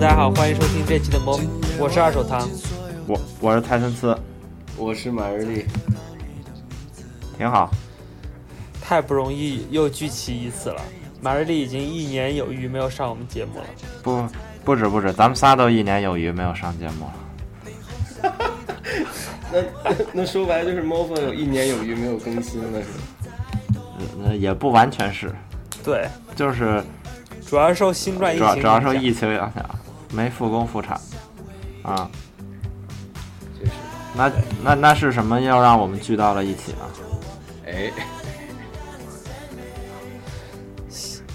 大家好，欢迎收听这期的梦，我是二手堂。我我是泰森斯，我是马日丽，挺好。太不容易，又聚齐一次了。马日丽已经一年有余没有上我们节目了。不，不止不止，咱们仨都一年有余没有上节目了。那那说白了就是 Mofo 有一年有余没有更新了，是吧？那，也不完全是，对，就是主要是受新冠疫主情影响要主要受疫情影响，没复工复产。啊，就是，那那那是什么又让我们聚到了一起呢？哎，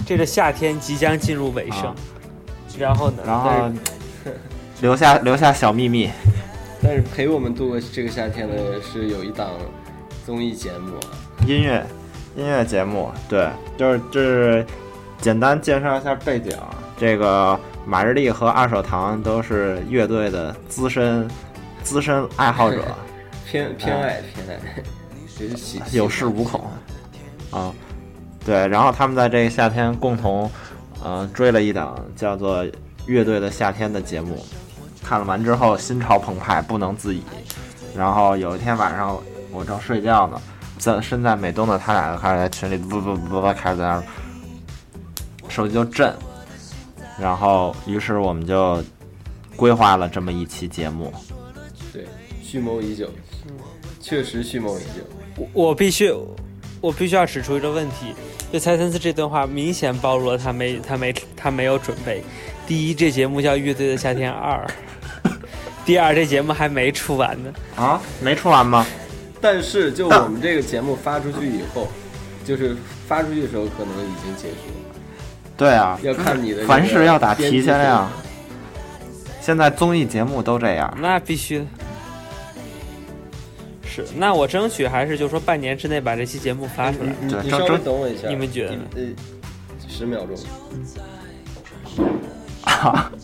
这个夏天即将进入尾声，啊然后呢？然后 留下留下小秘密，但是陪我们度过这个夏天的是有一档综艺节目啊，音乐音乐节目，对，就是就是简单介绍一下背景。这个马日丽和二手堂都是乐队的资深资深爱好者。偏偏爱偏爱，有恃无恐啊。对，然后他们在这个夏天共同，呃，追了一档叫做《乐队的夏天》的节目，看了完之后心潮澎湃，不能自已。然后有一天晚上我正睡觉呢，在身在美东的他俩就开始在群里不不不不开始在那儿，手机就震，然后于是我们就规划了这么一期节目。对，蓄谋已久，确实蓄谋已久。我我必须，我必须要指出一个问题，就蔡森斯这段话明显暴露了他没他没他没有准备。第一，这节目叫《乐队的夏天二》；第二，这节目还没出完呢。啊，没出完吗？但是就我们这个节目发出去以后，就是发出去的时候可能已经结束了，对啊，要看你的凡事要打提前量。现在综艺节目都这样，那必须的。是，那我争取还是就说半年之内把这期节目发出来。你你稍微等我一下，你们觉得呢呃，十秒钟。啊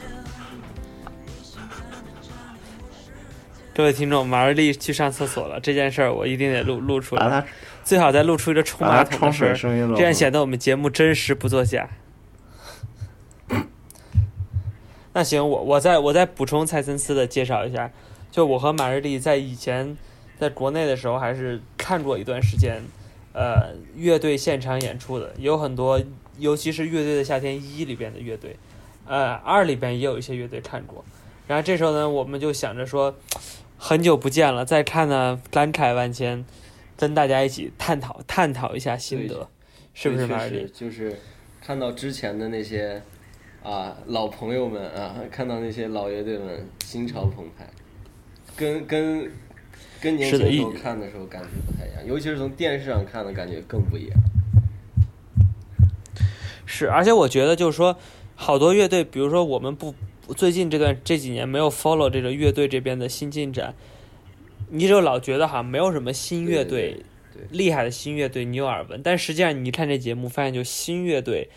各位听众，马瑞丽去上厕所了，这件事儿我一定得录录出来，把它最好再录出一个冲马桶的声音这样显得我们节目真实不作假。那行，我我再我再补充蔡森斯的介绍一下，就我和马日丽在以前在国内的时候还是看过一段时间，呃，乐队现场演出的，有很多，尤其是《乐队的夏天一》里边的乐队，呃，二里边也有一些乐队看过。然后这时候呢，我们就想着说，很久不见了，再看呢，感慨万千，跟大家一起探讨探讨一下心得，是不是马日丽？就是看到之前的那些啊老朋友们啊，看到那些老乐队们心潮澎湃，跟跟跟年是的一轻时候看的时候感觉不太一样，尤其是从电视上看的感觉更不一样。是，而且我觉得就是说，好多乐队，比如说我们不最近这段这几年没有 follow 这个乐队这边的新进展，你就老觉得好像没有什么新乐队厉害的新乐队你有耳闻，但实际上你看这节目，发现就新乐队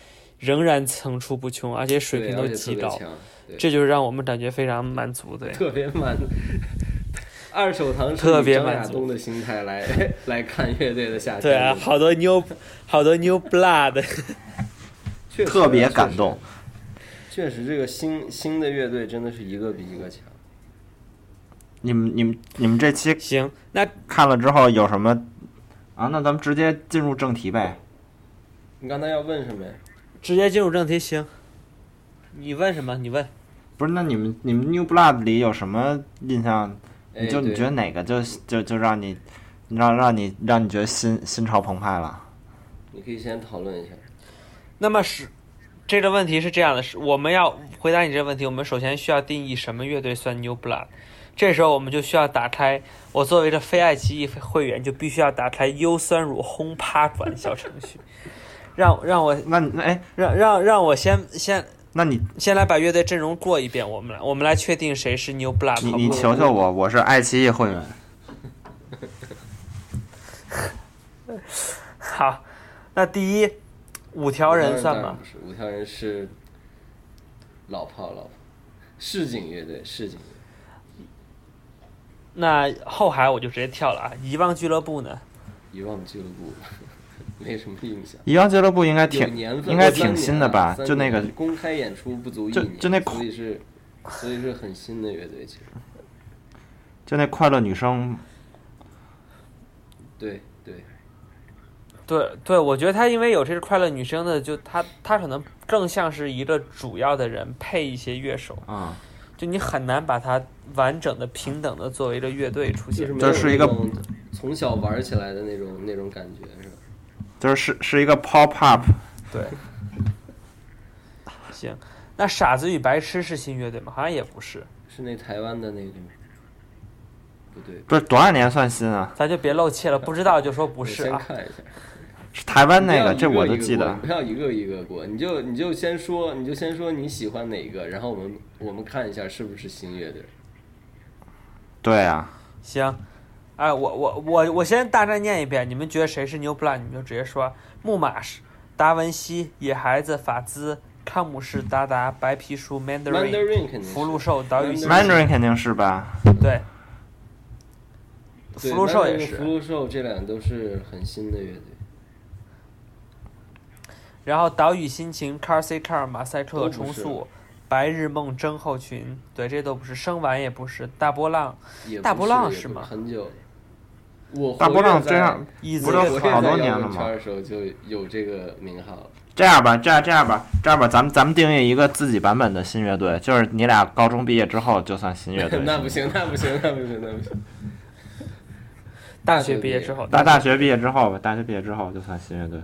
仍然层出不穷，而且水平都极高，这就是让我们感觉非常满足的。特别满。二手堂是特别满足的心态来 来看乐队的夏天，对啊，好多 new 好多 new blood，确实特别感动。确实，这个新新的乐队真的是一个比一个强。你们你们你们这期行，那看了之后有什么啊？那咱们直接进入正题呗。你刚才要问什么呀？直接进入正题，行。你问什么？你问。不是，那你们你们 New Blood 里有什么印象？你就你觉得哪个就就就让你让让你让你觉得心心潮澎湃了？你可以先讨论一下。那么是这个问题是这样的，是我们要回答你这个问题，我们首先需要定义什么乐队算 New Blood。这时候我们就需要打开，我作为这非爱奇艺会员，就必须要打开优酸乳轰趴转小程序，让让我那那哎，让让让我先先那你先来把乐队阵容过一遍，我们来我们来确定谁是 New Blood 你你？求求我，我是爱奇艺会员。好，那第一五条人算吗？不是，五条人是老炮老炮，市井乐队，市井。那后海我就直接跳了啊，遗忘俱乐部呢？遗忘俱乐部，没什么印象。遗忘俱乐部应该挺，应该挺新的吧啊就那个公开演出不足一就年，就那所以是所以是很新的乐队，其实。就那快乐女生，对对，对对，我觉得他因为有这个快乐女生的，就他他可能更像是一个主要的人配一些乐手，啊、就你很难把它完整的、平等的作为一个乐队出现。这是一个从小玩起来的那种那种感觉，是吧？就是是是一个 pop up，对，行，那傻子与白痴是新乐队吗？好像也不是，是那台湾的那个？不对，不是多少年算新啊？咱就别漏气了，不知道就说不是啊。先看一下。是台湾那个，这我都记得。不要一个一个过，你就你就先说，你就先说你喜欢哪个，然后我们我们看一下是不是新乐队。对啊，行，哎，我我我我先大概念一遍，你们觉得谁是 New Blood，你们就直接说。木马是达文西、野孩子、法兹、康姆士、达达、白皮书、Mandarin、福禄寿、岛屿新 Mandarin Mandarin 肯定是吧？对，福禄寿也是福。禄寿这俩都是很新的乐队，然后岛屿心情、Car C Car、马赛克、重塑、白日梦、症候群，对，这都不是。生完也不是。大波浪、大波浪是吗很久了。我大波浪这样椅子不是好多年了吗的时候就有这个名号了。这样吧，这样这样吧，这样吧，咱们咱们定义一个自己版本的新乐队，就是你俩高中毕业之后就算新乐队。那不行，那不行，那不行，那不行。大学毕业之后，大大学毕业之后吧，大学毕业之后就算新乐队。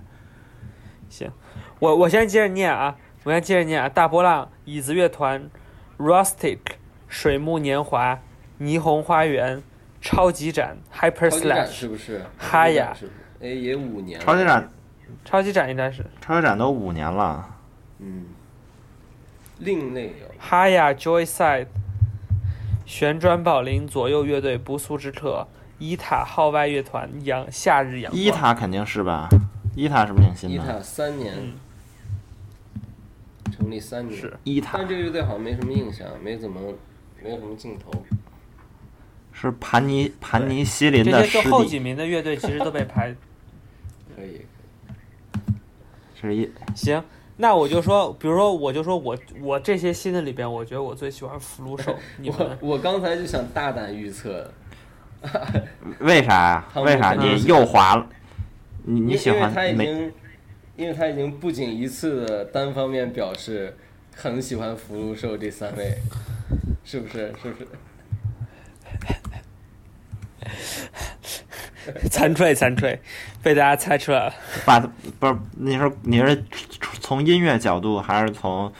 行，我我先接着念啊，我先接着念啊。大波浪、椅子乐团、Rustic、水木年华、霓虹花园、超级展、Hyper Slash、是不是？哈呀是不是？哎，也五年了。超级展，超级展应该是超级展都五年了。嗯。另类有哈呀 Joyside、旋转宝林左右乐队不速之客、伊塔号外乐团阳夏日阳光。伊塔肯定是吧？伊塔是不是挺新的？伊塔三年，成立三年。是伊塔但这个乐队好像没什么印象，没怎么，没有什么镜头。是盘尼盘尼西林这的就后几，名的乐队其实都被排 可以，是一行，那我就说，比如说，我就说我我这些新的里边，我觉得我最喜欢福禄寿。你我我刚才就想大胆预测，为啥呀、为啥你又滑了？你你喜欢因为他？已经，因为他已经不仅一次的单方面表示很喜欢福禄寿这三位，是不是？是不是？残吹残吹，被大家猜出来了。把不是你是你是从音乐角度还是从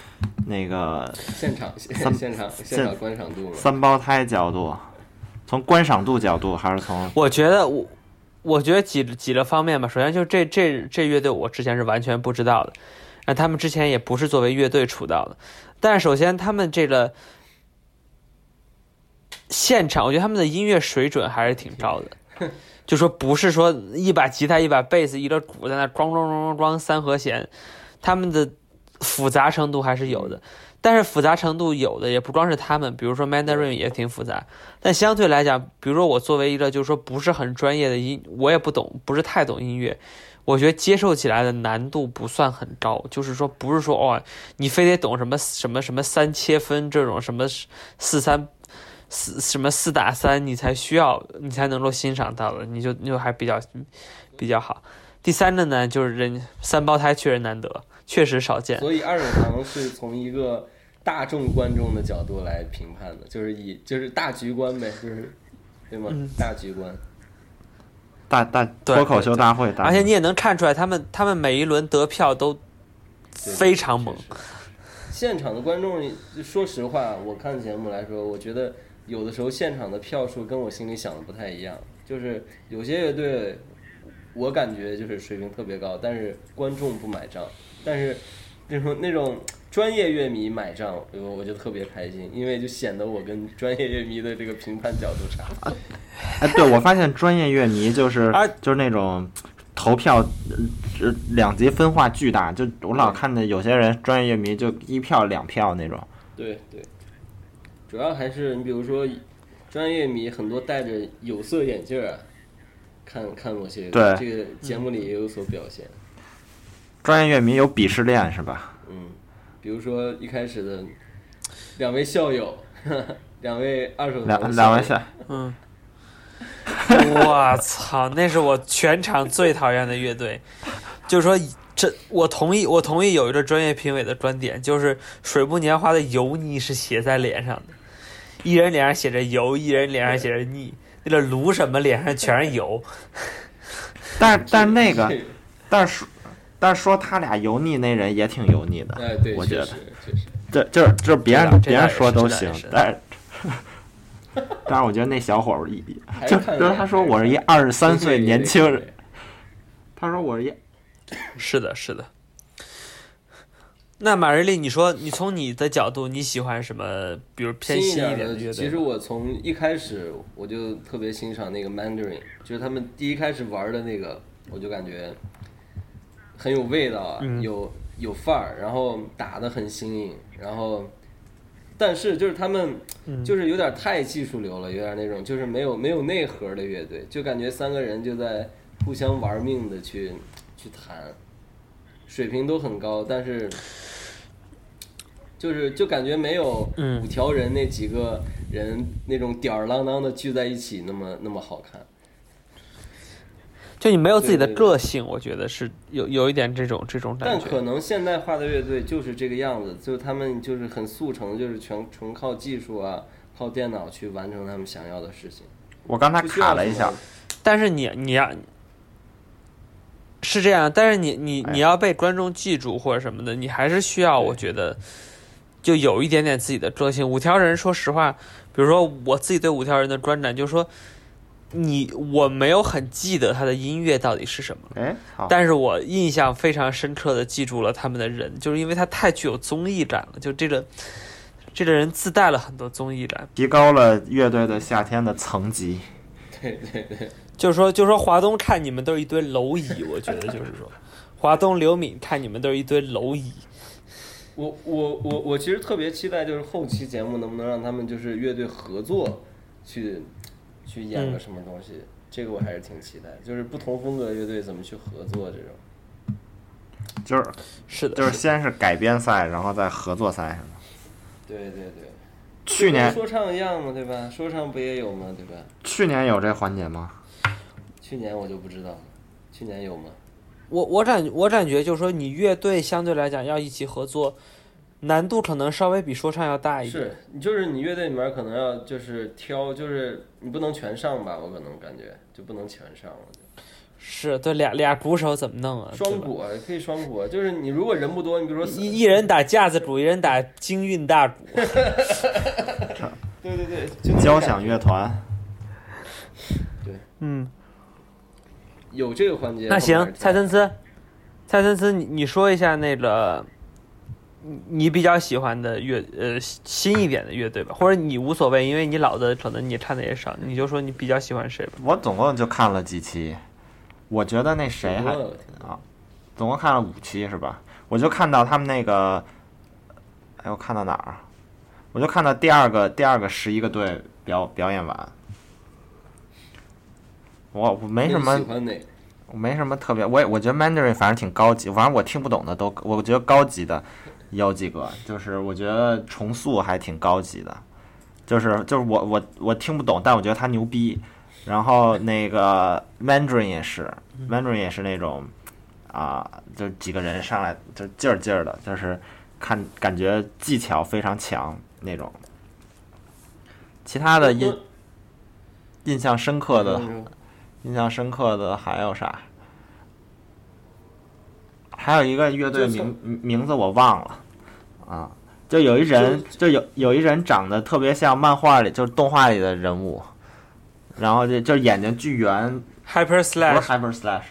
那个现场现现场现场观赏度嘛？三胞胎角度，从观赏度角度还是从我觉得我，我觉得几几个方面吧。首先就是这这这乐队，我之前是完全不知道的，那他们之前也不是作为乐队出道的。但是首先他们这个现场，我觉得他们的音乐水准还是挺高的。就说不是说一把吉他一把贝斯一个鼓在那咣咣咣咣咣三和弦，他们的复杂程度还是有的。但是复杂程度有的也不光是他们，比如说 Mandarin 也挺复杂。但相对来讲，比如说我作为一个就是说不是很专业的音，我也不懂，不是太懂音乐，我觉得接受起来的难度不算很高。就是说不是说哦，你非得懂什么什么什么三切分这种什么四三四什么四打三，你才需要你才能够欣赏到的，你就你就还比较比较好。第三个呢，就是人三胞胎确实难得，确实少见。所以二手堂是从一个大众观众的角度来评判的，就是以就是大局观呗，就是对吗？嗯大局观。大大脱口秀大会，而且你也能看出来，他们他们每一轮得票都非常猛。现场的观众，说实话，我看节目来说，我觉得有的时候现场的票数跟我心里想的不太一样。就是有些乐队，我感觉就是水平特别高，但是观众不买账。但是那种那种专业乐迷买账，我我就特别开心，因为就显得我跟专业乐迷的这个评判角度差。哎，对我发现专业乐迷就是啊就是那种投票呃两极分化巨大，就我老看见有些人专业乐迷就一票两票那种。对对，主要还是你比如说专业迷很多戴着有色眼镜儿啊，看看某些对这个节目里也有所表现。专业乐迷有鄙视链是吧？嗯，比如说一开始的两位校友，两位二手两两位下，嗯，我操，那是我全场最讨厌的乐队。就是说，这我同意，我同意有一个专业评委的观点，就是水木年华的油腻是写在脸上的，一人脸上写着油，一人脸上写着腻，那个卢什么脸上全是油。但但是那个，但是但是说他俩油腻那人也挺油腻的，哎，对，我觉得。这就是就是别人别人说都行但是 但是我觉得那小伙儿一还就是就是他说我是一二十三岁年轻人，，他说我是一是的，是的。那马瑞丽，你说你从你的角度，你喜欢什么？比如偏新一点点的乐队？其实我从一开始我就特别欣赏那个 Mandarin，就是他们第一开始玩的那个，我就感觉很有味道啊，嗯有有范儿，然后打的很新颖，然后但是就是他们嗯就是有点太技术流了，有点那种就是没有没有内核的乐队，就感觉三个人就在互相玩命的去去弹，水平都很高，但是。就是就感觉没有嗯五条人那几个人那种吊儿郎当的聚在一起那么那么好看。就你没有自己的对对对个性，我觉得是有有一点这种这种感但。可能现代化的乐队就是这个样子，就他们就是很速成，就是全纯靠技术啊，靠电脑去完成他们想要的事情。我刚才卡了一下，但是你你要是这样，但是你你哎你要被观众记住或者什么的，你还是需要，我觉得就有一点点自己的个性。五条人，说实话，比如说我自己对五条人的观感，就是说你我没有很记得他的音乐到底是什么。哎，但是我印象非常深刻的记住了他们的人，就是因为他太具有综艺感了，就这个这个人自带了很多综艺感。提高了乐队的夏天的层级。对对对，就是说，就是说，华东看你们都是一堆蝼蚁，我觉得就是说，华东刘敏看你们都是一堆蝼蚁。我我我我其实特别期待，就是后期节目能不能让他们就是乐队合作去去演个嗯什么东西，这个我还是挺期待，就是不同风格乐队怎么去合作这种。就是是的，就是先是改编赛，然后再合作赛，是吗？对对对，去年说唱一样嘛，对吧？说唱不也有吗？对吧？去年有这环节吗？去年我就不知道了，去年有吗？我我感我感觉就是说，你乐队相对来讲要一起合作，难度可能稍微比说唱要大一点。是你就是你乐队里面可能要就是挑，就是你不能全上吧？我可能感觉就不能全上了。是对俩俩鼓手怎么弄啊？双鼓啊，可以双鼓啊，就是你如果人不多，你比如说一一人打架子鼓，一人打京韵大鼓。对对对，就交响乐团，对嗯，有这个环节。那行，蔡森斯，蔡森斯，你你说一下那个你你比较喜欢的乐呃新一点的乐队吧，或者你无所谓，因为你老的可能你看的也少，你就说你比较喜欢谁吧。我总共就看了几期，我觉得那谁还啊总共看了五期是吧？我就看到他们那个，哎，我看到哪儿啊？我就看到第二个第二个十一个队表表演完，我我没什么喜欢哪个？我没什么特别，我也我觉得 Mandarin 反正挺高级，反正我听不懂的都，我觉得高级的有几个，就是我觉得重塑还挺高级的，就是就是我我我听不懂，但我觉得他牛逼。然后那个 Mandarin 也是，Mandarin 也是那种啊、就几个人上来就劲儿劲儿的，就是看感觉技巧非常强那种。其他的印印象深刻的。嗯印象深刻的还有啥？还有一个乐队名名字我忘了，啊，就有一人，就有有一人长得特别像漫画里，就是动画里的人物，然后就就眼睛巨圆，Hyper Slash，Hyper Slash，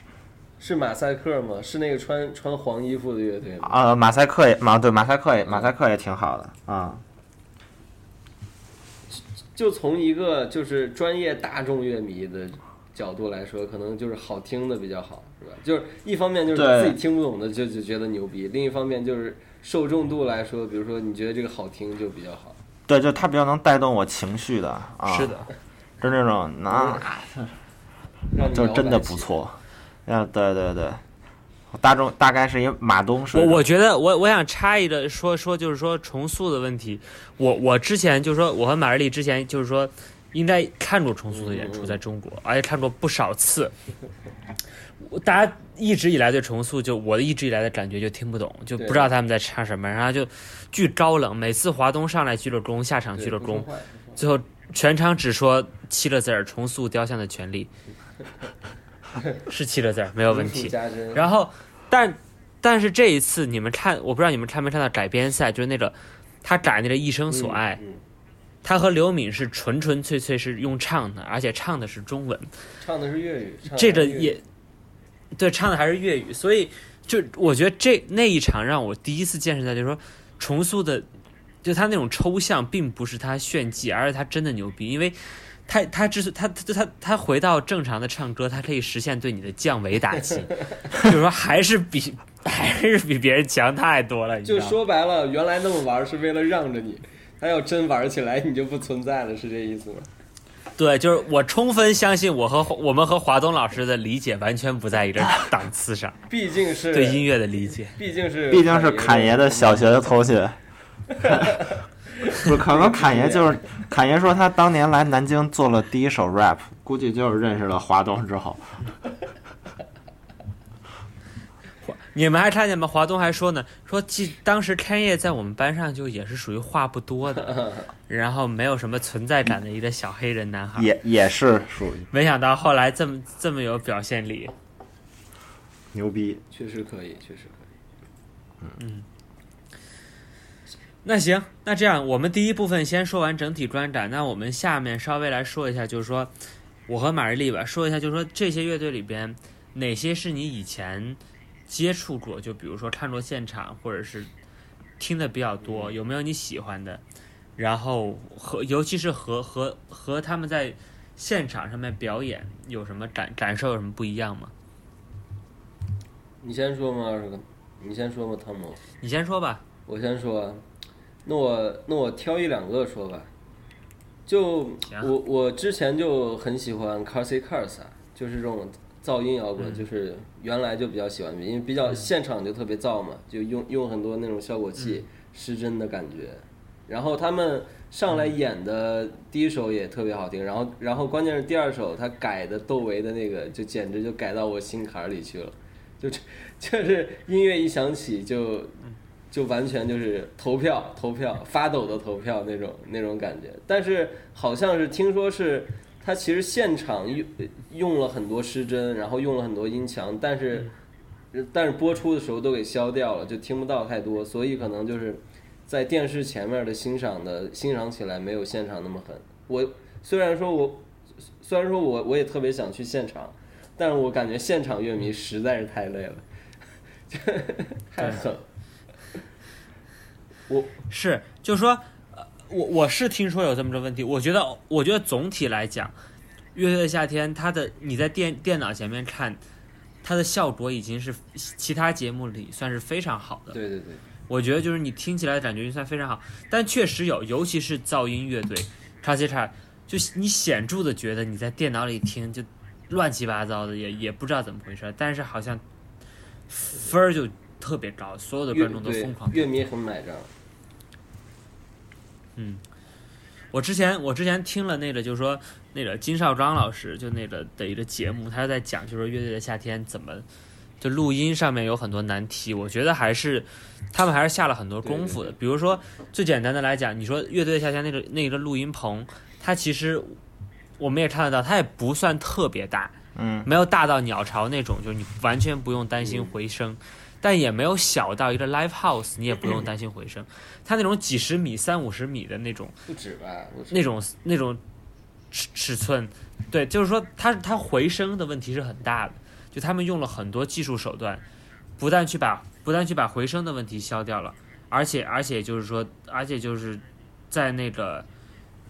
是马赛克吗？是那个穿穿黄衣服的乐队吗？啊，马赛克也马对马赛克也马赛克也挺好的啊，就从一个就是专业大众乐迷的角度来说，可能就是好听的比较好，是吧？就是一方面就是对自己听不懂的就就觉得牛逼，另一方面就是受众度来说，比如说你觉得这个好听就比较好。对，就它比较能带动我情绪的啊，是的，就那种 那就真的不错。啊，对对对，大众大概是一马东是。我我觉得我我想插一个说说，就是说重塑的问题。我我之前就是说，我和马日丽之前就是说，应该看过重塑的演出，在中国，而且看过不少次。大家一直以来对重塑，就我一直以来的感觉就听不懂，就不知道他们在唱什么，然后就巨高冷。每次华东上来鞠了躬，下场鞠了躬，最后全场只说七个字儿：重塑雕像的权利。是七个字儿，没有问题。然后，但但是这一次你们看，我不知道你们看没看到改编赛，就是那个他改那个一生所爱，他和刘敏是纯纯粹粹是用唱的，而且唱的是中文，唱的是粤语。这个也对，唱的还是粤语，所以就我觉得这那一场让我第一次见识到，就是说重塑的，就他那种抽象，并不是他炫技，而是他真的牛逼，因为。他他之所他他他他回到正常的唱歌，他可以实现对你的降维打击，就是说还是比还是比别人强太多了。就说白了，原来那么玩是为了让着你，他要真玩起来，你就不存在了，是这意思吗？对，就是我充分相信我和我们和华东老师的理解完全不在一个 档次上。毕竟是对音乐的理解，毕竟是毕竟是侃爷的小学的同学。不，可能侃爷就是侃爷说他当年来南京做了第一首 rap，估计就是认识了华东之后。你们还看见吗？华东还说呢，说记当时开业在我们班上就也是属于话不多的，然后没有什么存在感的一个小黑人男孩，也也是属于。没想到后来这么这么有表现力，牛逼，确实可以，确实可以。嗯。那行，那这样我们第一部分先说完整体观展，那我们下面稍微来说一下，就是说我和马日丽吧，说一下，就是说这些乐队里边哪些是你以前接触过，就比如说看过现场或者是听的比较多，有没有你喜欢的？然后和尤其是和和和他们在现场上面表演有什么感感受有什么不一样吗？你先说吗，二哥？你先说嘛，汤姆？你先说吧。我先说。那我那我挑一两个说吧，就我我之前就很喜欢 Carsey Cars 啊，就是这种噪音摇滚，就是原来就比较喜欢，因为比较现场就特别燥嘛，就用用很多那种效果器，失真的感觉。然后他们上来演的第一首也特别好听，然后然后关键是第二首他改的窦唯的那个，就简直就改到我心坎里去了，就 就是音乐一响起就。就完全就是投票投票发抖的投票那种那种感觉，但是好像是听说是他其实现场用用了很多失真，然后用了很多音墙，但是但是播出的时候都给消掉了，就听不到太多，所以可能就是在电视前面的欣赏的欣赏起来没有现场那么狠。我虽然说我虽然说我我也特别想去现场，但是我感觉现场乐迷实在是太累了，太狠。我是，就是说，呃，我我是听说有这么个问题。我觉得，我觉得总体来讲，《乐队的夏天》它的你在电电脑前面看，它的效果已经是其他节目里算是非常好的。对对对，我觉得就是你听起来感觉就算非常好，但确实有，尤其是噪音乐队，叉七叉，就你显著的觉得你在电脑里听就乱七八糟的，也也不知道怎么回事，但是好像分儿就特别高，所有的观众都疯狂，乐迷很买账。嗯，我之前我之前听了那个，就是说那个金少庄老师就那个的一个节目，他在讲就是乐队的夏天怎么就录音上面有很多难题，我觉得还是他们还是下了很多功夫的。比如说最简单的来讲，你说乐队的夏天那个那个录音棚，它其实我们也看得到，它也不算特别大，嗯，没有大到鸟巢那种，就是你完全不用担心回声。但也没有小到一个 live house，你也不用担心回声。它那种几十米、三五十米的那种，不止吧？那种那种尺尺寸，对，就是说它它回声的问题是很大的。就他们用了很多技术手段，不但去把不但去把回声的问题消掉了，而且而且就是说，而且就是在那个。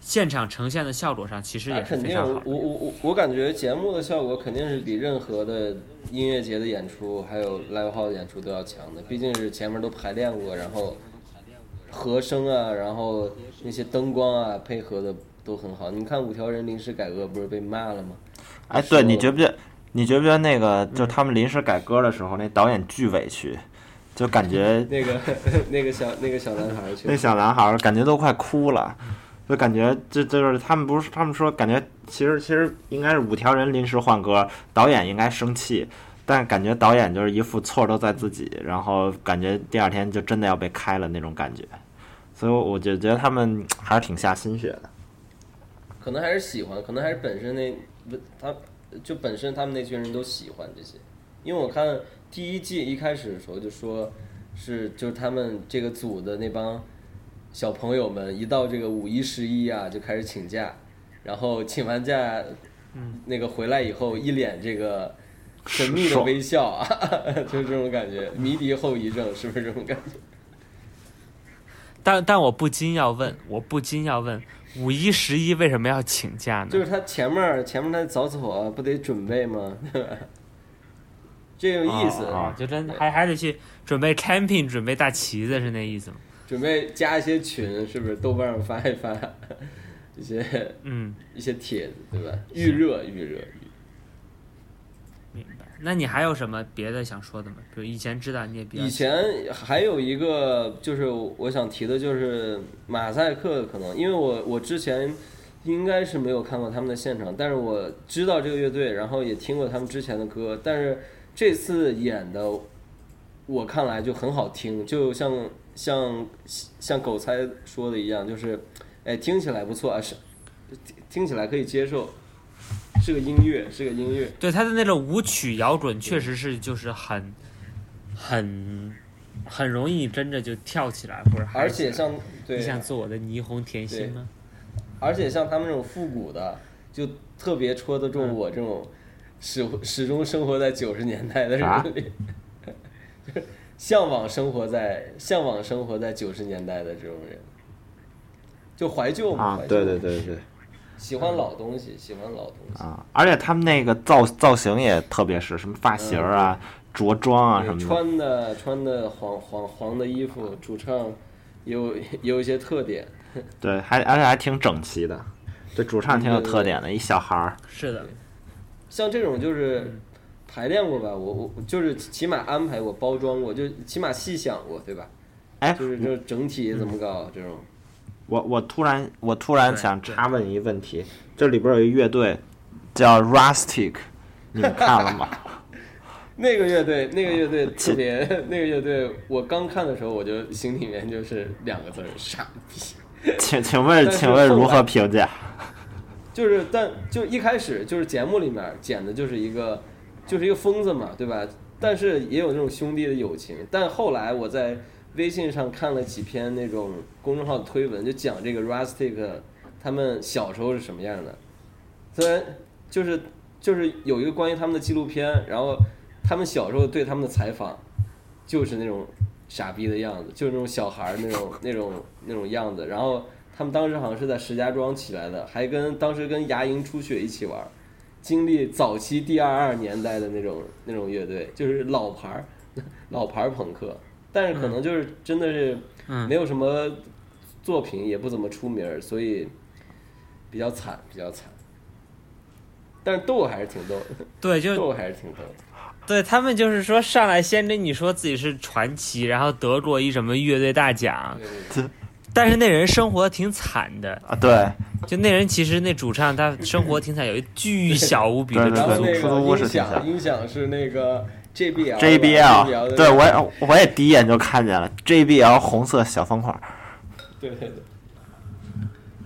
现场呈现的效果上，其实也是非常好。我我我我感觉节目的效果肯定是比任何的音乐节的演出，还有 live house 演出都要强的。毕竟是前面都排练过，然后和声啊，然后那些灯光啊配合的都很好。你看五条人临时改革不是被骂了吗？哎，对你觉不觉？你觉不觉得那个就他们临时改歌的时候，那导演巨委屈，就感觉那个 那个小那个小男孩去那小男孩儿感觉都快哭了，就感觉这就是他们不是他们说感觉其实其实应该是五条人临时换歌，导演应该生气，但感觉导演就是一副错都在自己，然后感觉第二天就真的要被开了那种感觉，所以我就觉得他们 还是挺下心血的。可能还是喜欢，可能还是本身那不他就本身他们那群人都喜欢这些，因为我看第一季一开始的时候就说是就是他们这个组的那帮小朋友们一到这个五一十一啊就开始请假，然后请完假，嗯，那个回来以后一脸这个神秘的微笑啊，就是这种感觉，迷笛后遗症是不是这种感觉？但但我不禁要问，我不禁要问，五一十一为什么要请假呢？就是他前面儿前面他早走啊，不得准备吗？对吧？这有意思，啊就真还还得去准备 camping，准备大旗子，是那意思吗？准备加一些群，是不是豆瓣上发一发 一些嗯，一些帖子，对吧？预热预热。那你还有什么别的想说的吗？比如以前知道你也比较以前还有一个就是我想提的，就是马赛克，可能因为我我之前应该是没有看过他们的现场，但是我知道这个乐队，然后也听过他们之前的歌，但是这次演的我看来就很好听，就像像像狗猜说的一样，就是哎听起来不错啊，是听起来可以接受，是个音乐，是个音乐。对他的那种舞曲摇滚，确实是就是很很很容易真的就跳起来，或者而且像对。你，想做我的霓虹甜心吗？而且像他们这种复古的，就特别戳得中我这种始始终生活在九十年代的人里，就是向往生活在向往生活在九十年代的这种人，就怀旧嘛，怀，旧啊对对对对喜欢老东西，喜欢老东西。啊！而且他们那个造造型也特别是什么发型儿啊、着装啊什么的，穿的穿的黄黄黄的衣服，主唱有有一些特点。对，还而且还挺整齐的。对主唱挺有特点的，一小孩儿。是的，像这种就是排练过吧，我我就是起码安排过、包装过，就起码细想过，对吧？哎，就是这整体怎么搞这种。我我突然我突然想插问一个问题，这里边有一乐队叫 Rustic，你们看了吗？那个乐队，那个乐队特别，那个乐队，我刚看的时候，我就心里面就是两个字儿：傻逼。请请问请问如何评价？就是，但就一开始就是节目里面剪的就是一个，就是一个疯子嘛，对吧？但是也有那种兄弟的友情。但后来我在微信上看了几篇那种公众号的推文，就讲这个 Rustic 他们小时候是什么样的。虽然就是就是有一个关于他们的纪录片，然后他们小时候对他们的采访，就是那种傻逼的样子，就是那种小孩那种那种那种样子。然后他们当时好像是在石家庄起来的，还跟当时跟牙龈出血一起玩，经历早期 D 二二年代的那种那种乐队，就是老牌儿 老牌儿朋克，但是可能就是真的是嗯。没有什么作品，也不怎么出名儿，所以比较惨，比较惨。但是逗还是挺逗的，对，就逗还是挺逗的。对他们就是说上来先跟你说自己是传奇，然后得过一什么乐队大奖，对对对。但是那人生活挺惨的，啊，对，就那人其实那主唱他生活挺惨，有一巨小无比的出租屋个音是挺响，音响是那个 JBL 对我也我也第一眼就看见了 JBL 红色小方块儿，对对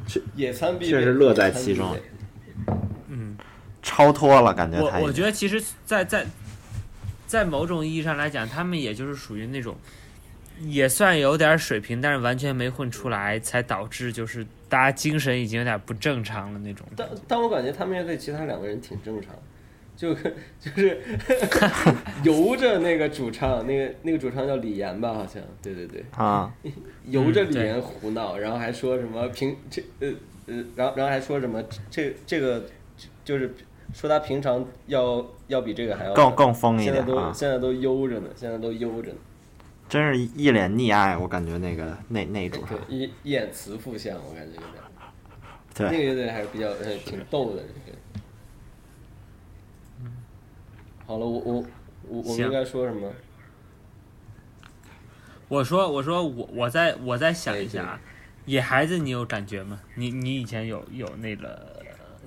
对，野餐确实乐在其中嗯，超脱了，感觉我我觉得其实在，在在某种意义上来讲，他们也就是属于那种也算有点水平，但是完全没混出来，才导致就是大家精神已经有点不正常了那种。但但我感觉他们乐队其他两个人挺正常，就 就是 由着那个主唱，那个那个主唱叫李岩吧，好像，对对对，啊，由着李岩胡闹，然后还说什么平这呃呃，然后然后还说什么这这个就是说他平常要要比这个还要更更疯一现在点啊，都现在都悠着呢，现在都悠着呢，真是一脸溺爱，我感觉那个那那主唱对，一一眼慈父相，我感觉有点。那个乐队还是比较呃挺逗的，这个好了，我我我我们应该说什么？我说我说我我再我再想一下啊，野孩子你有感觉吗？你你以前有有那个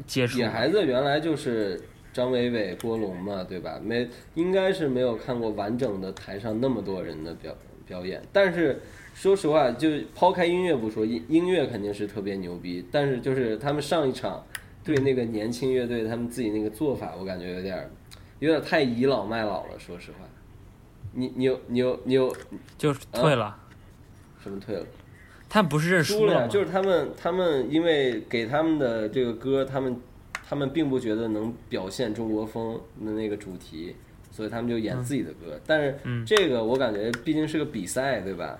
接触？野孩子原来就是张伟伟、郭龙嘛，对吧？没应该是没有看过完整的台上那么多人的表表演，但是说实话，就抛开音乐不说，音音乐肯定是特别牛逼，但是就是他们上一场对那个年轻乐队他们自己那个做法，我感觉有点儿有点太倚老卖老了，说实话。你你有你有你有就是退了，什么退了？他们不是认输呀，了？就是他们，他们因为给他们的这个歌，他们他们并不觉得能表现中国风的那个主题，所以他们就演自己的歌。但是嗯这个我感觉毕竟是个比赛，对吧？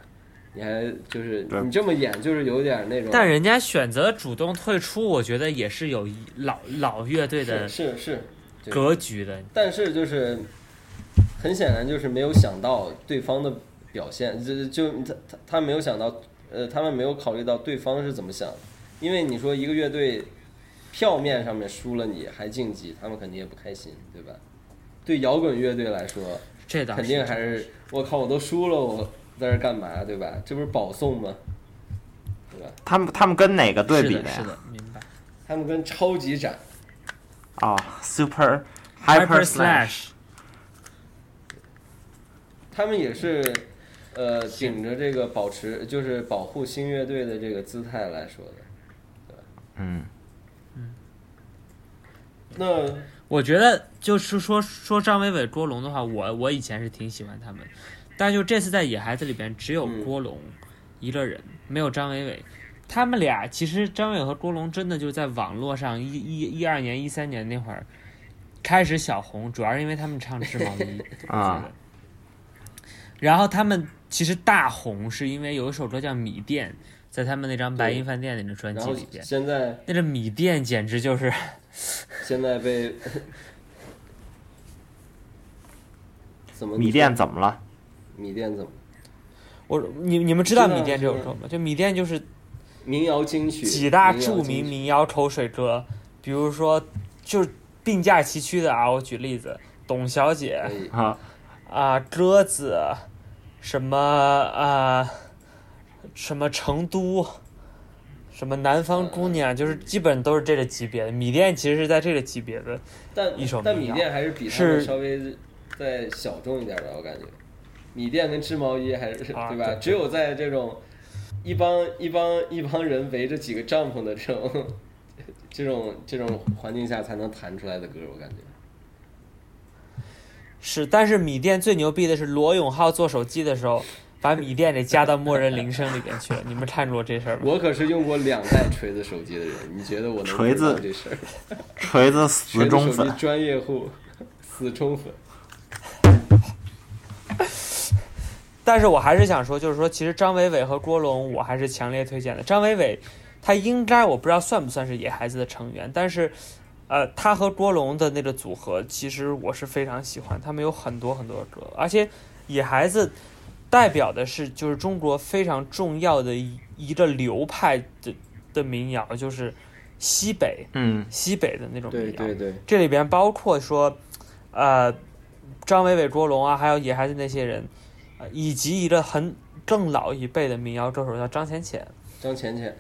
你还就是你这么演，就是有点那种。但人家选择主动退出，我觉得也是有一老老乐队的是是格局的。但是就是很显然就是没有想到对方的表现，就就他他他没有想到，呃，他们没有考虑到对方是怎么想的，因为你说一个乐队票面上面输了你还晋级，他们肯定也不开心，对吧？对摇滚乐队来说，这倒肯定还是我靠，我都输了，我在这干嘛，对吧？这不是保送吗？对吧？他们他们跟哪个对比呀是的是？的，明白。他们跟超级展，哦，Super Hyper Slash，Slash，他们也是，呃，顶着这个保持就是保护新乐队的这个姿态来说的。嗯。嗯，那我觉得就是说说张伟伟、郭龙的话，我我以前是挺喜欢他们，但就这次在野孩子里边只有嗯。郭龙一个人，没有张伟伟。他们俩其实张伟和郭龙真的就在网络上一一一二年、一三年那会儿开始小红，主要是因为他们唱《织毛衣》啊。然后他们其实大红是因为有一首歌叫《米店》，在他们那张《白银饭店》那张专辑里边，现在那个米店简直就是 现在被怎么米店怎么了？米店怎么？我你你们知道米店这首歌吗？就米店就是民谣金曲几大著名民谣口水歌，比如说就是并驾齐驱的啊，我举例子，董小姐啊，啊，鸽子，什么啊，什么成都，什么南方姑娘，就是基本都是这个级别的。米店其实是在这个级别的，但一首但米店还是比他们是稍微再小众一点的，我感觉。米店跟织毛衣还是、啊对吧？对只有在这种一帮一帮一帮人围着几个帐篷的这种这种这种环境下才能弹出来的歌，我感觉。是，但是米店最牛逼的是罗永浩做手机的时候，把米店给加到默认铃声里边去了。你们看过这事儿吗？我可是用过两代锤子手机的人，你觉得我能锤子不知道这事儿？锤子死忠粉，专业户，死忠粉。但是我还是想说，就是说，其实张伟伟和郭龙，我还是强烈推荐的。张伟伟，他应该我不知道算不算是野孩子的成员，但是，呃，他和郭龙的那个组合，其实我是非常喜欢。他们有很多很多歌，而且野孩子代表的是就是中国非常重要的一一个流派的的民谣，就是西北嗯，西北的那种民谣。对，这里边包括说，呃，张伟伟、郭龙啊，还有野孩子那些人，呃，以及一个很更老一辈的民谣歌手叫张浅浅，张浅浅，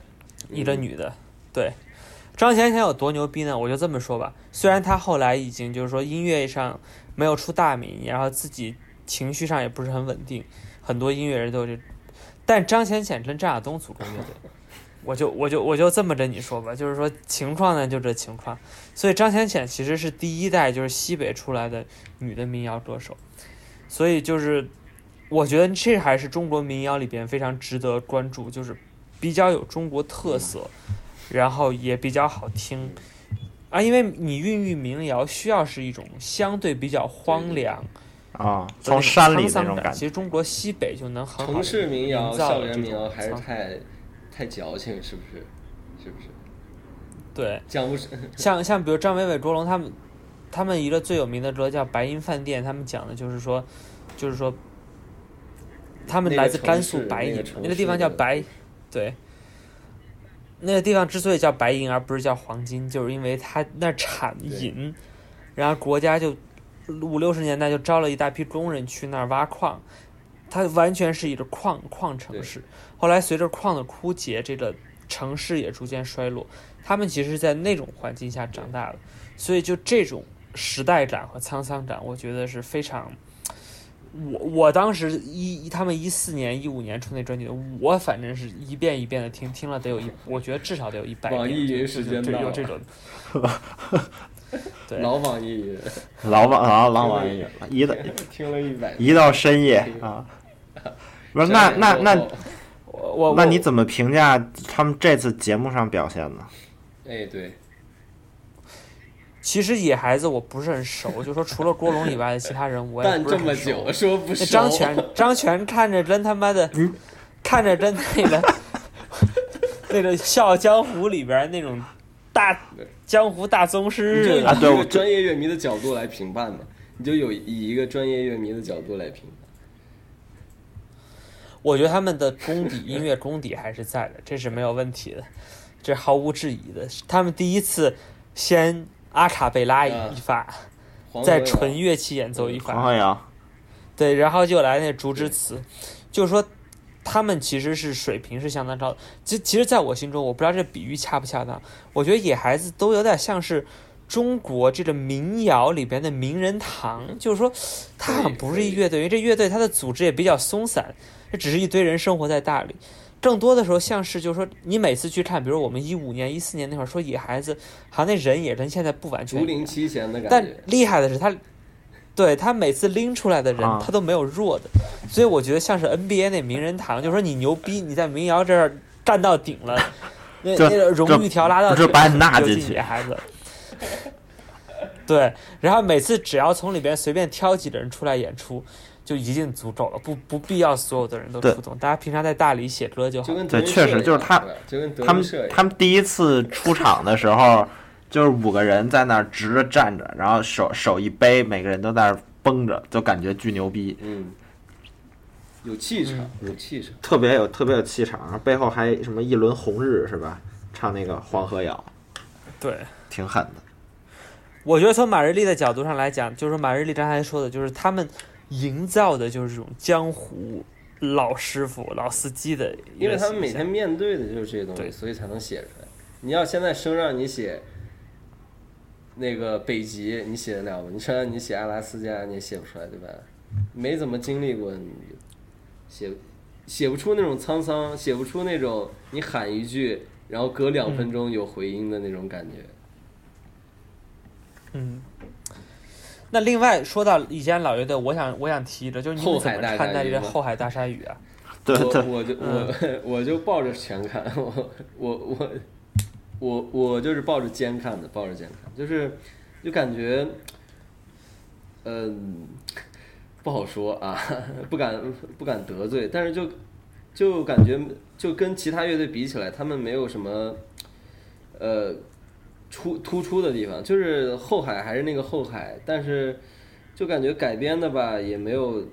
一个女的，对。张浅浅有多牛逼呢？我就这么说吧，虽然她后来已经就是说音乐上没有出大名，然后自己情绪上也不是很稳定，很多音乐人都有这，但张浅浅跟张亚东组过乐队，我就我就我就这么跟你说吧，就是说情况呢就这情况，所以张浅浅其实是第一代就是西北出来的女的民谣歌手，所以就是我觉得这还是中国民谣里边非常值得关注，就是比较有中国特色，然后也比较好听。啊，因为你孕育民谣需要是一种相对比较荒凉啊，从山里那种感觉，其实中国西北就能很好城市民谣、造校园民谣还是太太矫情，是不是？是不是？对，讲不是像像比如张伟伟、卓龙他们，他们一个最有名的歌叫《白银饭店》，他们讲的就是说，就是说，他们来自甘肃白银那个那个地方叫白，对，那个地方之所以叫白银而不是叫黄金，就是因为它那儿产银，然后国家就五六十年代就招了一大批工人去那儿挖矿，它完全是一个矿矿城市。后来随着矿的枯竭，这个城市也逐渐衰落。他们其实是在那种环境下长大的，所以就这种时代感和沧桑感，我觉得是非常。我我当时一他们一四年一五年出那专辑，我反正是一遍一遍的听，听了得有一，我觉得至少得有一百遍。网易云时间有这种。对，老网易云，老网啊老网易云，一到听了一百，一到深夜啊。不是那那那我我那你怎么评价他们这次节目上表现呢？哎，对。其实野孩子我不是很熟，就说除了郭龙以外的其他人我也不是很熟。这么久说不熟。张全，张全看着真他妈的，看着真那个，那个《笑傲江湖》里边那种大江湖大宗师啊！对，专业乐迷的角度来评判嘛，你就有以一个专业乐迷的角度来评判。我觉得他们的功底，音乐功底还是在的，这是没有问题的。这毫无质疑的，他们第一次先阿卡贝拉一发，在纯乐器演奏一发，对，然后就来那竹枝词，就是说他们其实是水平是相当高的。其其实，在我心中，我不知道这比喻恰不恰当，我觉得野孩子都有点像是中国这个民谣里边的名人堂，就是说他好像不是一乐队，因为这乐队它的组织也比较松散，这只是一堆人生活在大理。更多的时候像是，就是说，你每次去看，比如我们一五年、一四年那会儿说野孩子，好像那人也跟现在不完全。竹林七贤的感觉。但厉害的是他，对他每次拎出来的人，他都没有弱的，所以我觉得像是 NBA 那名人堂，就是说你牛逼，你在民谣这儿站到顶了，那那个荣誉条拉到顶，把你纳进去，野孩子。对，然后每次只要从里边随便挑几个人出来演出。就已经足够了，不不必要所有的人都出动，大家平常在大理写歌就好。对，确实就是他，他们他们第一次出场的时候，就是五个人在那儿直着站着，然后手手一背，每个人都在那儿绷着，就感觉巨牛逼。嗯，有气场，有气场，特别有特别有气场，背后还什么一轮红日是吧？唱那个《黄河谣》，对，挺狠的。我觉得从马日丽的角度上来讲，就是马日丽刚才说的，就是他们。营造的就是这种江湖老师傅、老司机的，因为他们每天面对的就是这些东西，所以才能写出来。你要现在生让你写那个北极，你写得了吗？你生让你写阿拉斯加，你也写不出来，对吧？没怎么经历过，你写写不出那种沧桑，写不出那种你喊一句，然后隔两分钟有回音的那种感觉。嗯。那另外说到以前老乐队，我想我想提一个，就是你们怎么看待这个《后海大鲨鱼》啊？对对，我就我 我就抱着全看，我我我我我就是抱着肩看的，抱着肩看，就是就感觉，嗯，不好说啊，不敢不敢得罪，但是就就感觉就跟其他乐队比起来，他们没有什么，呃。出突出的地方就是后海还是那个后海，但是就感觉改编的吧也没有，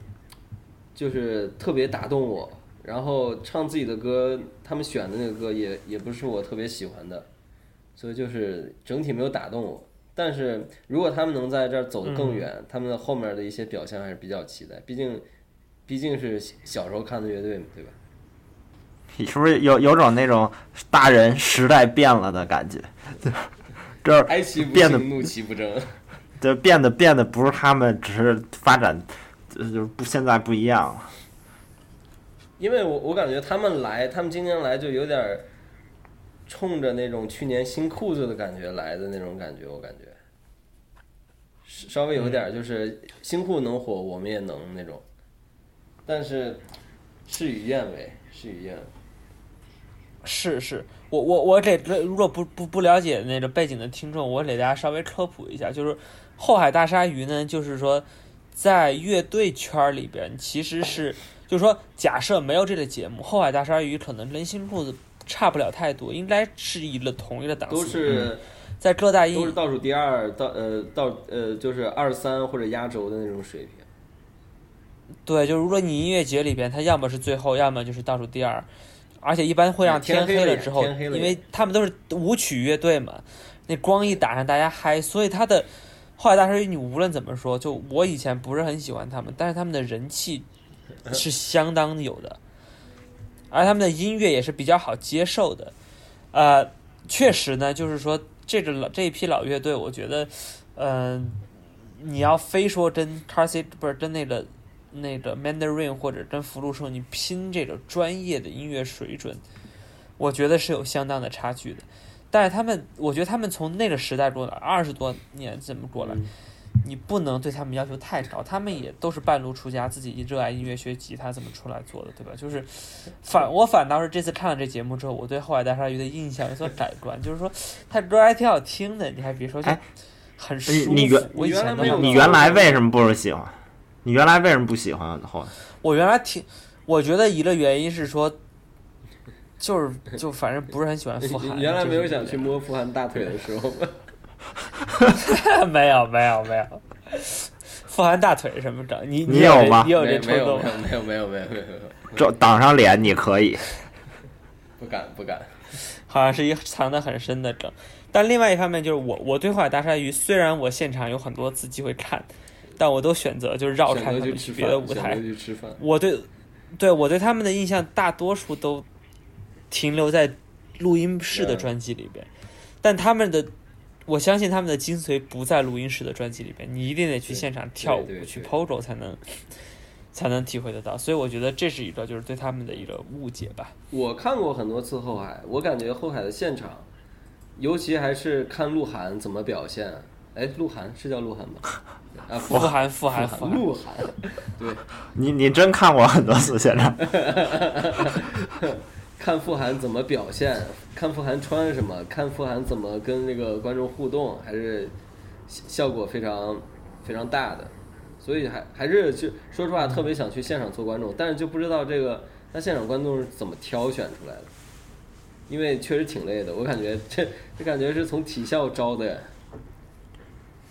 就是特别打动我。然后唱自己的歌，他们选的那个歌也也不是我特别喜欢的，所以就是整体没有打动我。但是如果他们能在这儿走得更远，他们的后面的一些表现还是比较期待。毕竟毕竟是小时候看的乐队嘛，对吧？你是不是有有种那种大人时代变了的感觉？这 哀其不幸，怒其不争。对，变得变得不是他们，只是发展，就是不现在不一样了。因为我我感觉他们来，他们今年来就有点冲着那种去年新裤子的感觉来的那种感觉，我感觉稍微有点就是新裤能火，我们也能那种。但是事与愿违，事与愿违。是是。我我我给如果不不不了解那个背景的听众，我给大家稍微科普一下，就是后海大鲨鱼呢，就是说在乐队圈里边，其实是就是说，假设没有这个节目，后海大鲨鱼可能跟新裤子差不了太多，应该是一个同一个档次。都是在各大音都是倒数第二，到呃到呃就是二三或者压轴的那种水平。对，就如果你音乐节里边，它要么是最后，要么就是倒数第二。而且一般会让天黑了之后，因为他们都是舞曲乐队嘛，那光一打上大家嗨，所以他的后来大鲨鱼，你无论怎么说，就我以前不是很喜欢他们，但是他们的人气是相当有的，而他们的音乐也是比较好接受的。呃，确实呢，就是说这个老这一批老乐队，我觉得，嗯、你要非说真 Car Seat 不是真那个那个 Mandarin 或者跟福禄寿，你拼这个专业的音乐水准，我觉得是有相当的差距的。但是他们，我觉得他们从那个时代过来，二十多年这么过来，嗯你不能对他们要求太高，他们也都是半路出家，自己热爱音乐、学吉他怎么出来做的，对吧？就是反我反倒是这次看了这节目之后，我对后海大鲨鱼的印象有所改观，就是说他歌还挺好听的，你还别说，就哎很舒服。你原我以前都你原来没有你原来为什么不是喜欢？你原来为什么不喜欢后来？我原来挺，我觉得一个原因是说，就是就反正不是很喜欢你富含。你原来没有想去摸富含大腿的时候吗？没有没有没有，富含大腿什么整？你你有有吗你有没没有这冲动没？有没有没有没有没有没有，这挡上脸你可以，不敢不敢。好像是一藏得很深的梗。但另外一方面就是我我对《后海大鲨鱼》，虽然我现场有很多次机会看，但我都选择就是绕开他们去，别的舞台。我对对我对他们的印象大多数都停留在录音室的嗯专辑里边，但他们的。我相信他们的精髓不在录音室的专辑里边，你一定得去现场跳舞去对 POGO 才能才能体会得到，所以我觉得这是一个就是对他们的一个误解吧。我看过很多次后海，我感觉后海的现场，尤其还是看鹿晗怎么表现。哎，鹿晗是叫鹿晗吗？啊，富含富含富含，鹿晗，对，你你真看过很多次现场？看富含怎么表现，看富含穿什么，看富含怎么跟那个观众互动，还是效效果非常非常大的。所以还还是就说实话，特别想去现场做观众，但是就不知道这个那现场观众是怎么挑选出来的，因为确实挺累的。我感觉这这感觉是从体校招的，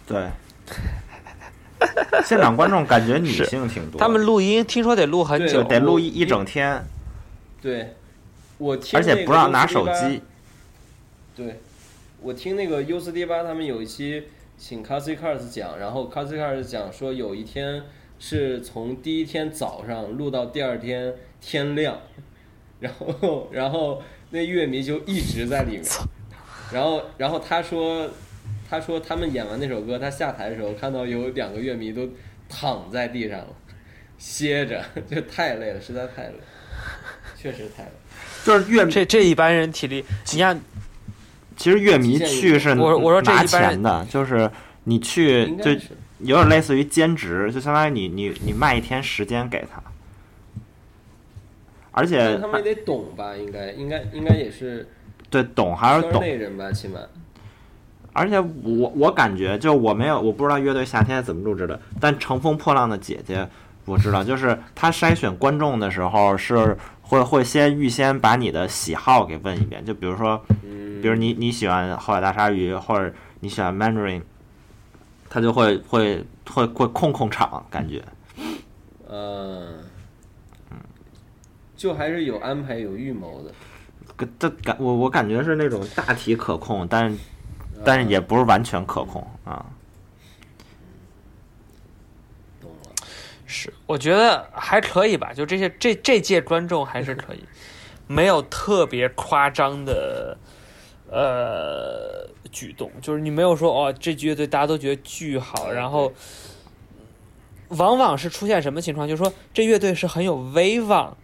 对，现场观众感觉女性挺多，他们录音听说得录很久，得录一一整天，对，我听而且不让拿手机。对，我听那个 U 四 D 八他们有一期请 c a s i Cars 讲，然后 c a s i Cars 讲说有一天是从第一天早上录到第二天天亮，然后然后那乐迷就一直在里面，然后然后他说他说他们演完那首歌，他下台的时候看到有两个乐迷都躺在地上了，歇着，就太累了，实在太累了，确实太累了。就是乐迷，这这一般人体力，你看其实乐迷去是我我说这拿一般人钱的，就是你去就有点类似于兼职，就相当于你你你卖一天时间给他，而且他们也得懂吧？应该应该应该也是对懂还是懂，内人吧，起码。而且我我感觉就我没有我不知道乐队夏天怎么录制的，但乘风破浪的姐姐我知道，就是他筛选观众的时候是会会先预先把你的喜好给问一遍，就比如说嗯，比如你你喜欢后海大鲨鱼，或者你喜欢 Mandarin，他就会会会会控控场，感觉。嗯呃，就还是有安排、有预谋的。这感我我感觉是那种大体可控，但是但是也不是完全可控啊。是，我觉得还可以吧，就这些这这届观众还是可以，没有特别夸张的呃举动，就是你没有说哦这支乐队大家都觉得巨好，然后往往是出现什么情况，就是说这乐队是很有威望，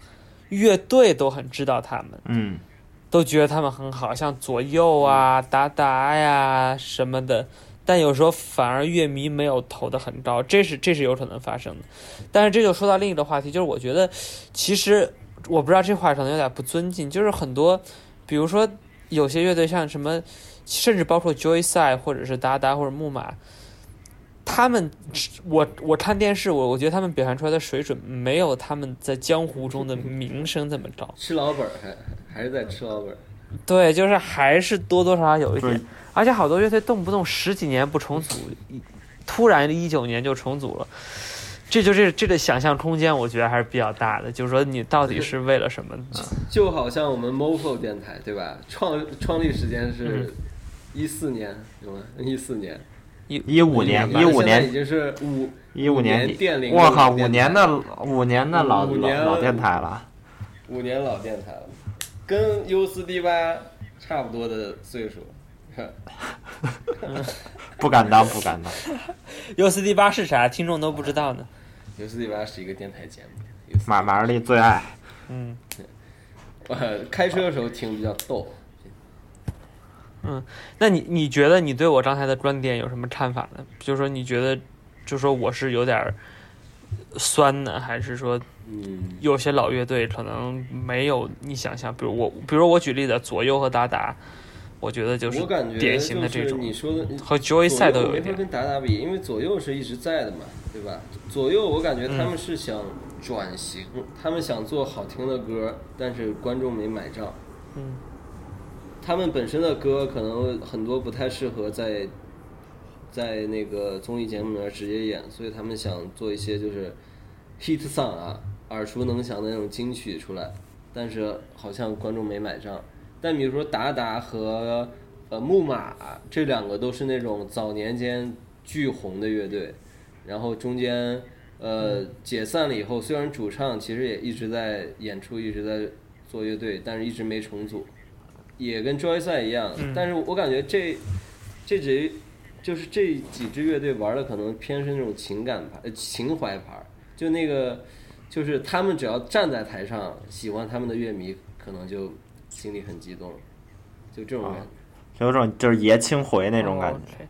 乐队都很知道他们，嗯，都觉得他们很好，像左右啊、达达呀什么的。但有时候反而乐迷没有投的很高，这是这是有可能发生的。但是这就说到另一个话题，就是我觉得其实我不知道这话可能有点不尊敬，就是很多，比如说有些乐队像什么，甚至包括 Joyside 或者是达达或者木马，他们我我看电视，我我觉得他们表现出来的水准没有他们在江湖中的名声这么高。吃老本儿还还是在吃老本儿。对，就是还是多多少少有一点，而且好多乐队动不动十几年不重组，一突然一九年就重组了，这就这这个想象空间，我觉得还是比较大的。就是说，你到底是为了什么呢？就好像我们 MoFo 电台对吧？创创立时间是嗯一四年，有吗？一四年，一一五年，一五年已经是五一五年底，我靠，五年的五年的老年老老电台了。五年老电台了，跟 U 四 D 八差不多的岁数。不敢当，不敢当。U 四 D 八是啥？听众都不知道呢。U 四 D 八是一个电台节目，马马日丽最爱。嗯 呃，开车的时候听比较逗。嗯，那你你觉得你对我刚才的观点有什么看法呢？就是说你觉得，就说我是有点儿酸呢，还是说嗯，有些老乐队可能没有你想象？比如我，比如我举例子，左右和达达，我觉得就是典型的这种你说的和 Joyside 都有一点。跟达达比，因为左右是一直在的嘛，对吧？左右我感觉他们是想转型，他们想做好听的歌，但是观众没买账。嗯，他们本身的歌可能很多不太适合在在那个综艺节目里面直接演，所以他们想做一些就是 hit song 啊，耳熟能详的那种金曲出来，但是好像观众没买账。但比如说达达和呃木马这两个都是那种早年间巨红的乐队，然后中间呃解散了以后，虽然主唱其实也一直在演出，一直在做乐队，但是一直没重组，也跟 Joyside 一样。但是我感觉这这支就是这几支乐队玩的可能偏是那种情感牌、呃情怀牌，就那个就是他们只要站在台上，喜欢他们的乐迷可能就心里很激动，就这种感觉。有种就是爷青回那种感觉。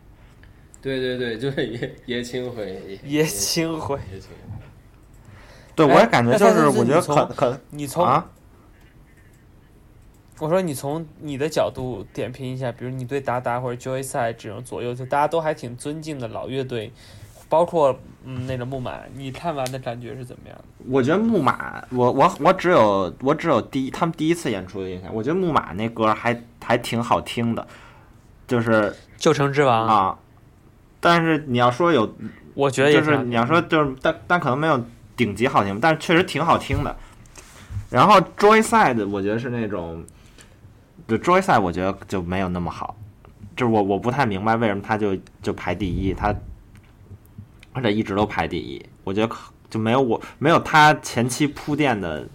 对对对，就是爷爷青回，爷青回爷青回。对，我也感觉就是，我觉得你从可可你从、啊，我说你从你的角度点评一下，比如你对达达或者 Joyside 这种左右，就大家都还挺尊敬的老乐队，包括嗯那个木马，你看完的感觉是怎么样的？我觉得木马，我我我只有我只有第一他们第一次演出的印象，我觉得木马那歌还还挺好听的，就是旧城之王，啊，但是你要说有我觉得也就是你要说就是，但但可能没有顶级好听，但是确实挺好听的。然后 Joyside 我觉得是那种，就 Joyside 我觉得就没有那么好，就是我我不太明白为什么他就就排第一，他而且一直都排第一，我觉得就没有我没有他前期铺垫的，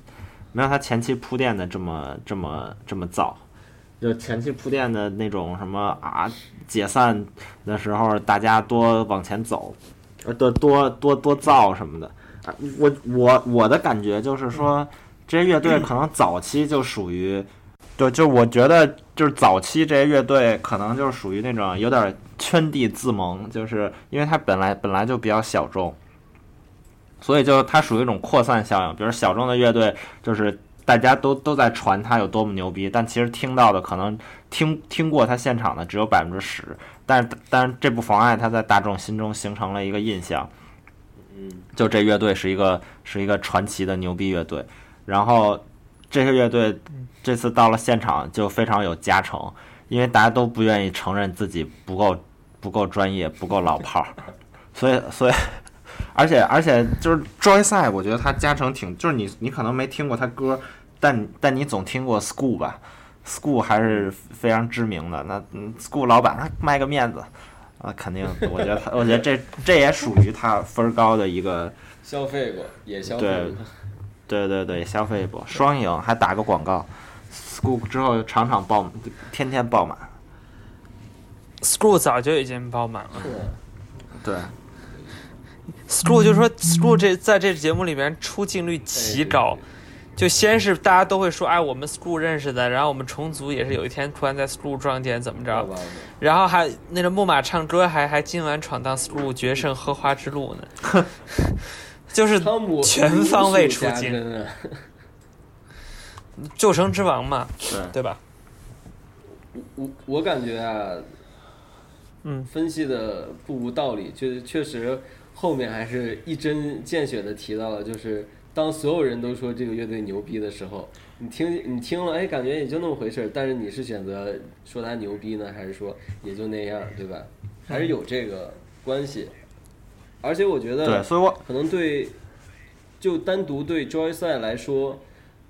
没有他前期铺垫的这么这么这么燥，就前期铺垫的那种什么啊解散的时候大家多往前走，呃，多多多多造什么的。我我我的感觉就是说，这些乐队可能早期就属于，就就我觉得就是早期这些乐队可能就是属于那种有点圈地自萌，就是因为它本来本来就比较小众，所以就它属于一种扩散效应。比如小众的乐队，就是大家都都在传它有多么牛逼，但其实听到的可能听听过它现场的只有百分之十，但是但是这不妨碍它在大众心中形成了一个印象。嗯，就这乐队是一个是一个传奇的牛逼乐队，然后这些乐队这次到了现场就非常有加成，因为大家都不愿意承认自己不够不够专业，不够老炮儿，所以所以而且而且就是 Joyside，我觉得他加成挺，就是你你可能没听过他歌，但但你总听过 School 吧，School 还是非常知名的，那嗯 School 老板他卖个面子。啊，肯定，我觉得他，我觉得这这也属于他分儿高的一个，消费过，也消费对过。对对对，消费过，双赢还打个广告，School 之后场场爆，天天爆满，School 早就已经爆满了。对，School 就是说 School 这在这节目里面出镜率极高，就先是大家都会说，哎，我们 School 认识的，然后我们重组也是有一天突然在 School 撞见怎么着，然后还那个木马唱歌还还今晚闯荡 School 决胜荷花之路呢，就是全方位出镜，如数家珍啊！旧城之王嘛，对对吧？我我感觉啊，嗯，分析的不无道理，就是确实后面还是一针见血的提到了，就是当所有人都说这个乐队牛逼的时候，你听你听了，哎，感觉也就那么回事儿，但是你是选择说他牛逼呢，还是说也就那样，对吧？还是有这个关系，而且我觉得对，所以我可能对，就单独对 Joyside 来说，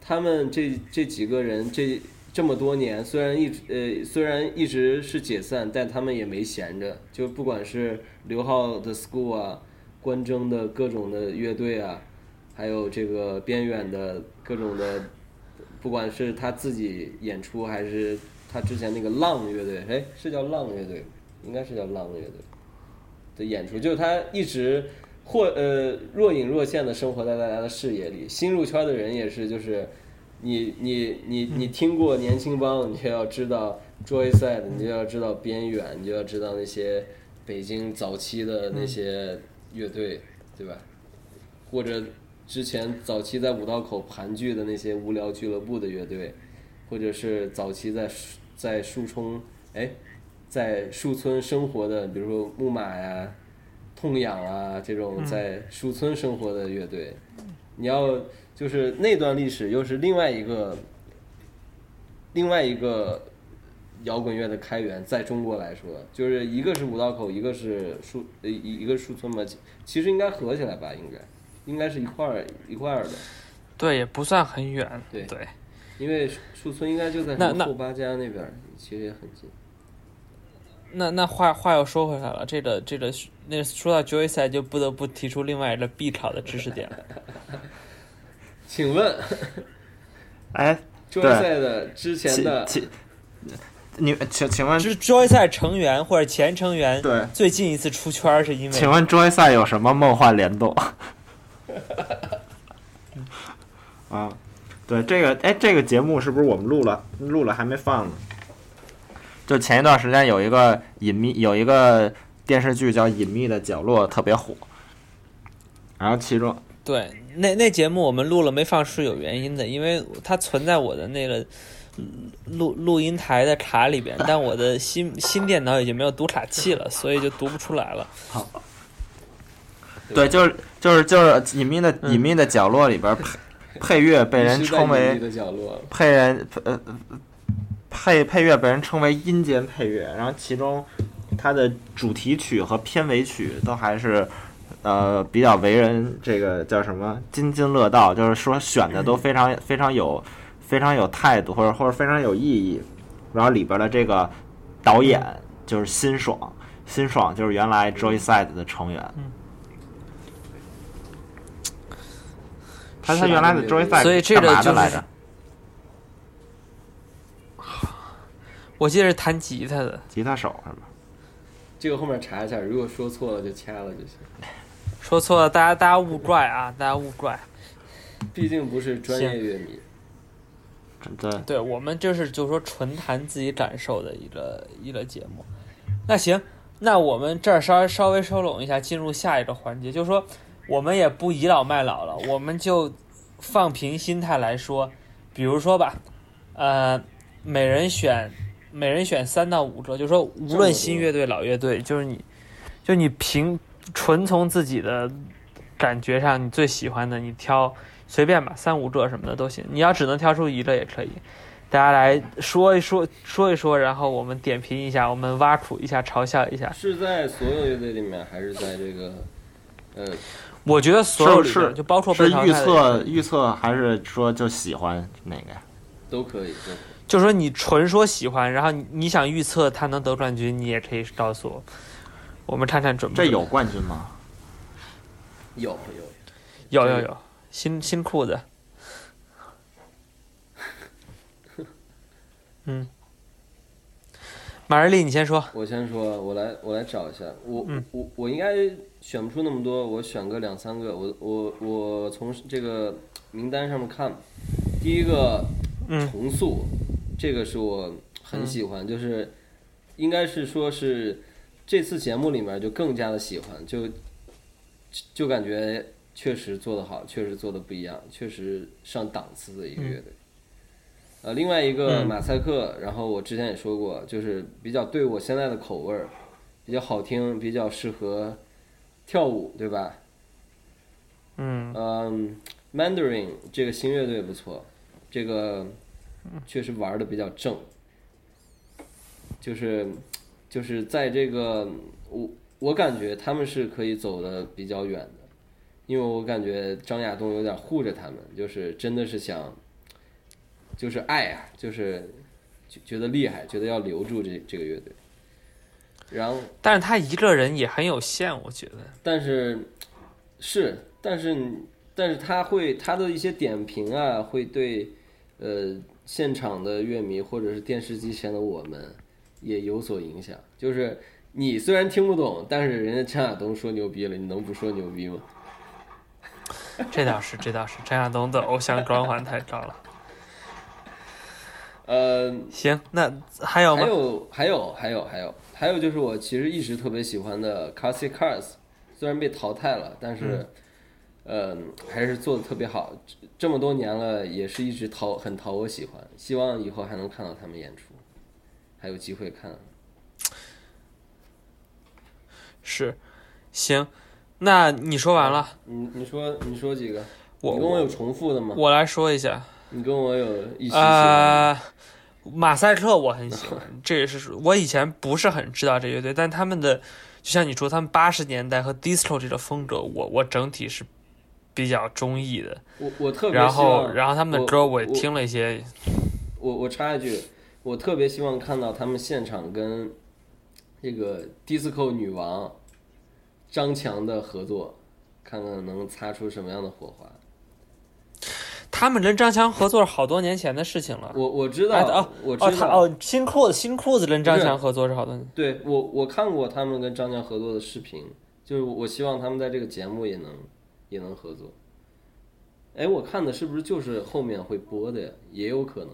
他们这这几个人这这么多年，虽然一直呃虽然一直是解散，但他们也没闲着。就不管是刘浩的 School 啊，关征的各种的乐队啊，还有这个边远的各种的，不管是他自己演出，还是他之前那个浪乐队，哎，是叫浪乐队，应该是叫浪乐队的演出，就他一直或呃若隐若现的生活在大家的视野里。新入圈的人也是，就是。你你你你听过年轻帮，你就要知道 Joyside，你就要知道边远，你就要知道那些北京早期的那些乐队，对吧？或者之前早期在五道口盘踞的那些无聊俱乐部的乐队，或者是早期在在树冲哎，在树村生活的，比如说木马呀、痛痒啊这种在树村生活的乐队，你要。就是那段历史，又是另外一个，另外一个摇滚乐的开源。在中国来说，就是一个是五道口，一个是树，呃，一一个树村嘛。其实应该合起来吧，应该，应该是一块儿一块儿的。对，也不算很远。对对，因为树村应该就在后八家那边，其实也很近。那那话话又说回来了，这个这个那说到 Joyce 就不得不提出另外一个必考的知识点了。请问，哎，Joyce 的之前的，你请请问，是 Joyce 成员或者前成员，对，最近一次出圈是因为？请问 Joyce 有什么梦幻联动？啊，对这个，哎，这个节目是不是我们录了？录了还没放呢？就前一段时间有一个隐秘，有一个电视剧叫《隐秘的角落》，特别火，然后其中。对，那那节目我们录了没放是有原因的，因为它存在我的那个录录音台的卡里边，但我的新新电脑已经没有读卡器了，所以就读不出来了。好，对，就是就是就是隐秘的隐秘的角落里边配配乐被人称为配人呃配配乐被人称为阴间配乐，然后其中它的主题曲和片尾曲都还是。呃，比较为人这个叫什么津津乐道，就是说选的都非常非常有非常有态度，或者或者非常有意义。然后里边的这个导演就是辛爽，辛爽就是原来 Joyside 的成员。他他原来的 Joyside 所以这个就来我记得是弹吉他的，吉他手是吧？这个后面查一下，如果说错了就掐了就行。说错了，大家大家勿怪啊，大家勿怪。毕竟不是专业乐迷。对。对我们就是就是说纯谈自己感受的一个一个节目。那行，那我们这儿稍微稍微收拢一下，进入下一个环节，就是说我们也不倚老卖老了，我们就放平心态来说，比如说吧，呃，每人选每人选三到五个，就是说无论新乐队老乐队，就是你就你凭。纯从自己的感觉上，你最喜欢的，你挑随便吧，三五个什么的都行。你要只能挑出一个也可以，大家来说一说，说一说，然后我们点评一下，我们挖苦一下，嘲笑一下。是在所有乐队里面，还是在这个？呃，我觉得所有里面，就包括是预测预测，还是说就喜欢哪个呀？都可以，都就说你纯说喜欢，然后你想预测他能得冠军，你也可以告诉我。我们看看准不？这有冠军吗？有有有有有新新裤子。嗯，马日丽，你先说。我先说，我来我来找一下。我嗯我我应该选不出那么多，我选个两三个。我我我从这个名单上面看，第一个重塑，这个是我很喜欢，就是应该是说是。这次节目里面就更加的喜欢，就就感觉确实做得好，确实做的不一样，确实上档次的一个乐队。呃，另外一个马赛克，然后我之前也说过，就是比较对我现在的口味儿，比较好听，比较适合跳舞，对吧？嗯。嗯，Mandarin 这个新乐队不错，这个确实玩的比较正，就是。就是在这个，我我感觉他们是可以走的比较远的，因为我感觉张亚东有点护着他们，就是真的是想就是爱啊，就是觉觉得厉害，觉得要留住这这个乐队。然后，但是他一个人也很有限，我觉得。但是是，但是但是他会他的一些点评啊，会对呃现场的乐迷或者是电视机前的我们也有所影响。就是你虽然听不懂，但是人家陈亚东说牛逼了，你能不说牛逼吗？这倒是，这倒是，陈亚东的 偶像光环太高了。呃，行，那还有吗？还有，还有，还有，还有，还有就是我其实一直特别喜欢的 c a s i y Cars，虽然被淘汰了，但是，嗯，还是做的特别好。这么多年了，也是一直讨很讨我喜欢。希望以后还能看到他们演出，还有机会看。是，行，那你说完了？你你说你说几个？我跟我有重复的吗？我来说一下。你跟我有一起啊，马赛克我很喜欢，这也是我以前不是很知道这乐队，但他们的就像你说，他们八十年代和 disco 这个风格，我我整体是比较中意的。我我特别然后然后他们的歌我也听了一些。我我插一句，我特别希望看到他们现场跟这个 disco 女王张强的合作，看看能擦出什么样的火花。他们跟张强合作是好多年前的事情了。我我知道，哦我哦他哦新裤子新裤子跟张强合作是好多年。对我我看过他们跟张强合作的视频，就是我希望他们在这个节目也能也能合作。哎，我看的是不是就是后面会播的呀？也有可能。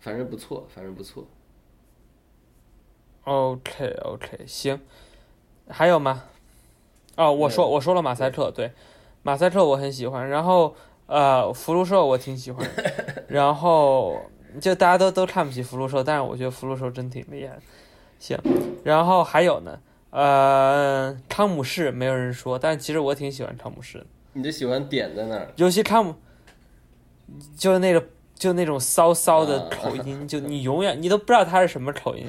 反正不错，反正不错。OK OK，行，还有吗？哦，我说我说了马赛克，对，马赛克我很喜欢，然后。呃，福禄寿我挺喜欢，然后就大家都都看不起福禄寿，但是我觉得福禄寿真挺厉害。行，然后还有呢，呃，汤姆士没有人说，但其实我挺喜欢汤姆士的。你就喜欢点在那儿？尤其汤姆，就那个就那种骚骚的口音，就你永远你都不知道他是什么口音。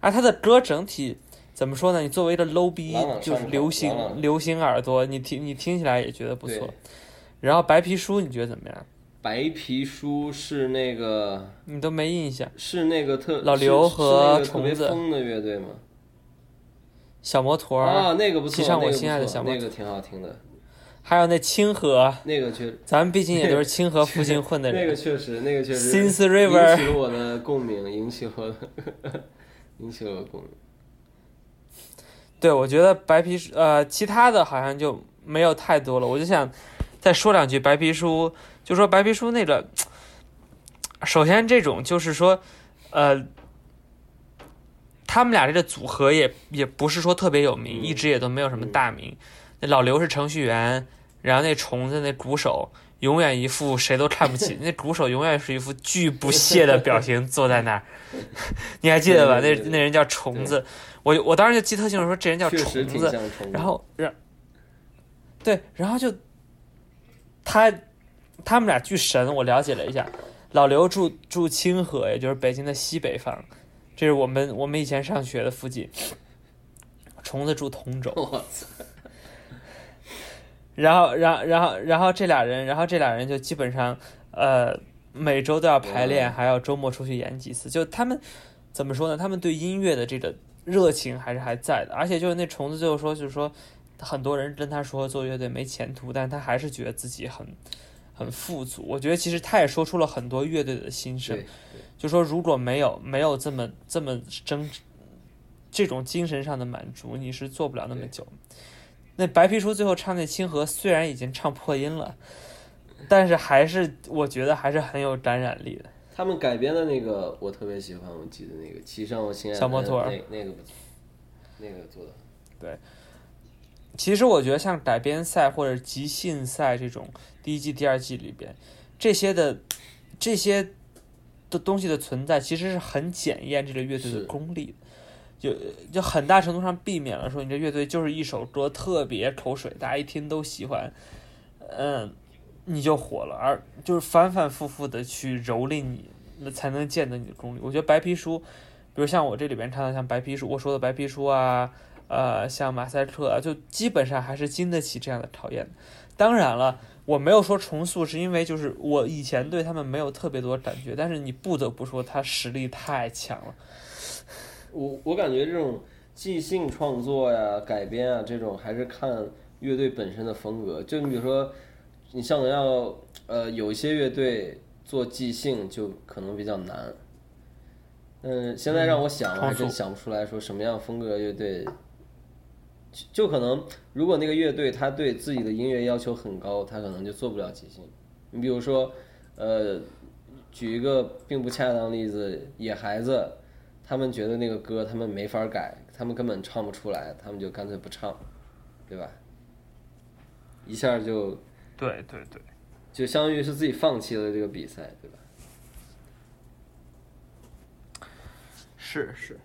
啊，他的歌整体怎么说呢？你作为一个 low 逼，就是流行流行耳朵，你听你听起来也觉得不错。然后白皮书你觉得怎么样？白皮书是那个你都没印象，是那个特老刘和虫子的乐队吗？小摩托啊，那个不错，骑上我心爱的小摩托，那个挺好听的。还有那清河，那个确，咱们毕竟也都是清河附近混的人。那个确实，那个确实。Since River 引起了我的共鸣，引起我，引起了我共鸣。对，我觉得白皮书，呃，其他的好像就没有太多了。我就想。再说两句白皮书，就说白皮书那个，首先这种就是说，呃，他们俩这个组合也也不是说特别有名，一直也都没有什么大名。那老刘是程序员，然后那虫子那鼓手永远一副谁都看不起，那鼓手永远是一副巨不屑的表情坐在那儿，你还记得吧？那那人叫虫子，我我当时就记特清楚，说这人叫虫子，然后让，对，然后就。他，他们俩巨神，我了解了一下，老刘住住清河，也就是北京的西北方，这是我们我们以前上学的附近。虫子住通州。我操！然后，然后，然后，然后这俩人，然后这俩人就基本上，呃，每周都要排练，还要周末出去演几次。就他们怎么说呢？他们对音乐的这个热情还是还在的。而且就是那虫子最后说，就是说。很多人跟他说做乐队没前途，但他还是觉得自己很很富足。我觉得其实他也说出了很多乐队的心声，就说如果没有没有这么这么争这种精神上的满足，你是做不了那么久。那白皮书最后唱那清河，虽然已经唱破音了，但是还是我觉得还是很有感染力的。他们改编的那个我特别喜欢，我记得那个骑上我心爱的小摩托，那那个不错，那个做的对。其实我觉得像改编赛或者即兴赛这种第一季、第二季里边，这些的这些的东西的存在，其实是很检验这个乐队的功力，就就很大程度上避免了说你这乐队就是一首歌特别口水，大家一听都喜欢，嗯，你就火了，而就是反反复复的去蹂躏你，那才能见得你的功力。我觉得白皮书，比如像我这里边唱的像白皮书，我说的白皮书啊。呃，像马赛克啊，就基本上还是经得起这样的考验。当然了，我没有说重塑，是因为就是我以前对他们没有特别多感觉，但是你不得不说他实力太强了。我我感觉这种即兴创作呀、改编啊，这种还是看乐队本身的风格。就你比如说，你像要呃有一些乐队做即兴就可能比较难。嗯，现在让我想，我还真想不出来说什么样风格乐队。就可能，如果那个乐队他对自己的音乐要求很高，他可能就做不了即兴。你比如说，呃，举一个并不恰当的例子，野孩子，他们觉得那个歌他们没法改，他们根本唱不出来，他们就干脆不唱，对吧？一下就，对对对，就相当于是自己放弃了这个比赛，对吧？是是，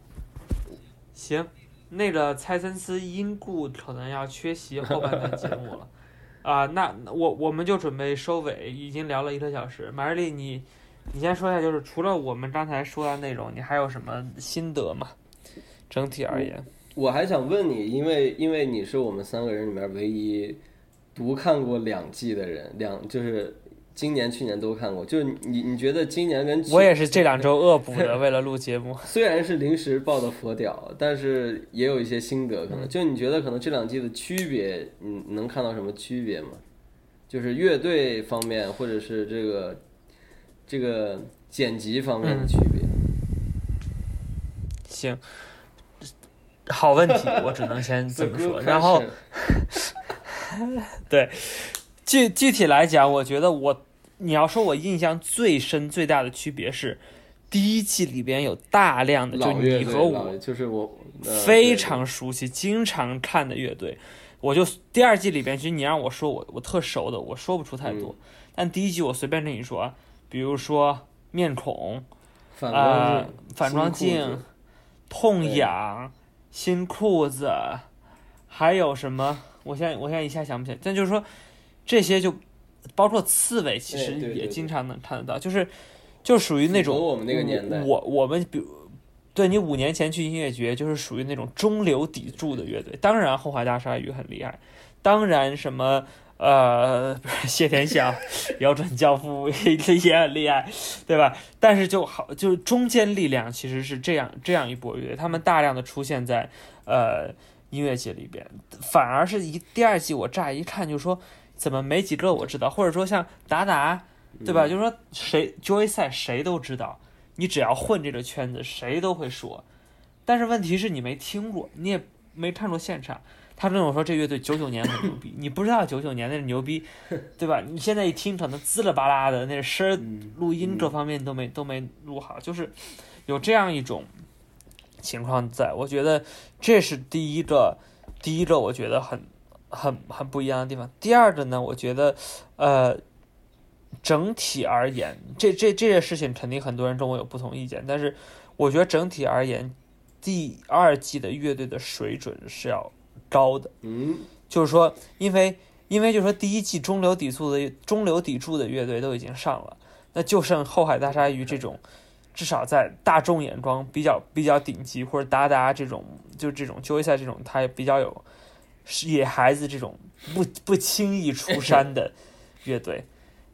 行。那个蔡森斯因故可能要缺席后半段节目了，啊，那我我们就准备收尾，已经聊了一个小时。马瑞丽，你你先说一下，就是除了我们刚才说的内容，你还有什么心得吗？整体而言，我还想问你，因为因为你是我们三个人里面唯一独看过两季的人，两就是。今年、去年都看过，就是你，你觉得今年跟我也是这两周恶补的，为了录节目。虽然是临时抱的佛屌，但是也有一些心得。可能就你觉得，可能这两季的区别，你能看到什么区别吗？就是乐队方面，或者是这个这个剪辑方面的区别。行，好问题，我只能先这么说。然后，对具具体来讲，我觉得我。你要说，我印象最深、最大的区别是，第一季里边有大量的，就你和我，就是我非常熟悉、经常看的乐队。我就第二季里边，其实你让我说，我我特熟的，我说不出太多。但第一季我随便跟你说，比如说面孔，呃，反光镜，痛痒，新裤子，还有什么？我现在我现在一下想不起来。但就是说，这些就。包括刺猬，其实也经常能看得到，就是就属于那种我们那个年代，我我们比如对你五年前去音乐节，就是属于那种中流砥柱的乐队。当然，后海大鲨鱼很厉害，当然什么呃不是 谢天笑、摇滚教父 也很厉害，对吧？但是就好，就是中间力量其实是这样这样一波乐队，他们大量的出现在呃音乐节里边，反而是一第二季我乍一看就说。怎么没几个我知道？或者说像达达，对吧？就是说谁 Joy 赛谁都知道，你只要混这个圈子，谁都会说。但是问题是你没听过，你也没看过现场。他跟我说这乐队九九年很牛逼，你不知道九九年那是牛逼，对吧？你现在一听可能滋啦吧啦的，那声录音各方面都没都没录好，就是有这样一种情况在。我觉得这是第一个，第一个我觉得很。很很不一样的地方。第二个呢，我觉得，呃，整体而言，这这这些事情肯定很多人跟我有不同意见。但是，我觉得整体而言，第二季的乐队的水准是要高的。嗯，就是说，因为因为就是说，第一季中流砥柱的中流砥柱的乐队都已经上了，那就剩后海大鲨鱼这种，至少在大众眼光比较比较顶级，或者达达这种，就这种就赛这种，他也比较有。野孩子这种不不轻易出山的乐队，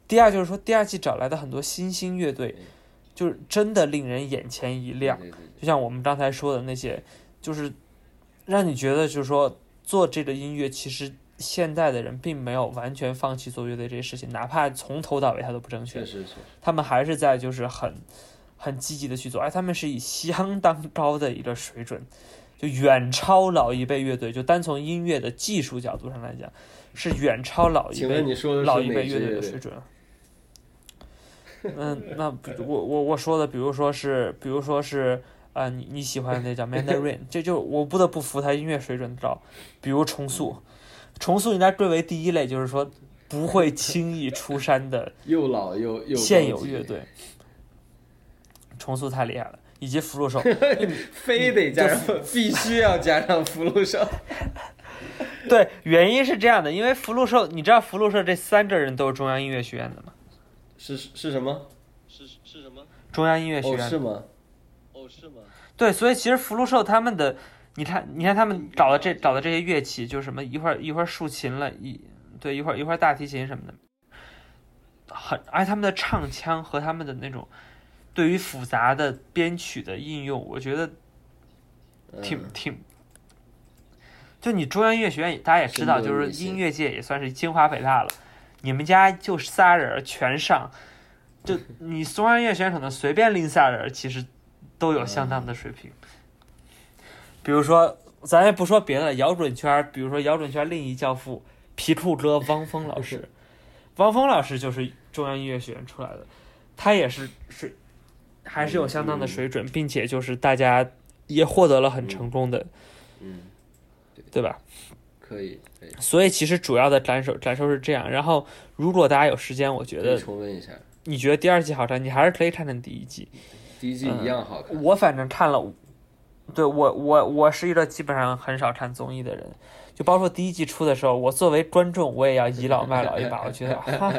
第二就是说，第二季找来的很多新兴乐队，就是真的令人眼前一亮。就像我们刚才说的那些，就是让你觉得，就是说做这个音乐，其实现在的人并没有完全放弃做乐队这些事情，哪怕从头到尾他都不正确，他们还是在就是很很积极的去做，而他们是以相当高的一个水准。就远超老一辈乐队，就单从音乐的技术角度上来讲，是远超老一辈老一辈乐队的水准。嗯，那我我我说的，比如说是，比如说是啊，你你喜欢那叫 Mandarin，这就我不得不服他音乐水准高。比如重塑，重塑应该归为第一类，就是说不会轻易出山的 又老又又现有乐队。重塑太厉害了。以及福禄寿，非得加上，必须要加上福禄寿。对，原因是这样的，因为福禄寿，你知道福禄寿这三个人都是中央音乐学院的吗？是是什么？是是什么？中央音乐学院是吗？哦，是吗？对，所以其实福禄寿他们的，你看，你看他们找的这找的这些乐器，就是什么一会儿一会儿竖琴了，一对一会儿一会儿大提琴什么的，很，而且他们的唱腔和他们的那种对于复杂的编曲的应用，我觉得挺嗯挺。就你中央音乐学院，大家也知道，就是音乐界也算是清华北大了。你们家就仨人儿全上，就 你中央音乐学院可能随便拎仨人儿，其实都有相当的水平。比如说，咱也不说别的了，摇滚圈儿，比如说摇滚圈儿另一教父皮裤哥汪峰老师，汪峰老师就是中央音乐学院出来的，他也是是还是有相当的水准，并且就是大家也获得了很成功的，嗯，对吧？可以可以所以其实主要的感受感受是这样。然后如果大家有时间，我觉得重温一下，你觉得第二季好看，你还是可以看看第一季。第一季一样好看。我反正看了，对我我我是一个基本上很少看综艺的人，就包括第一季出的时候，我作为观众，我也要倚老卖老一把。我觉得哈，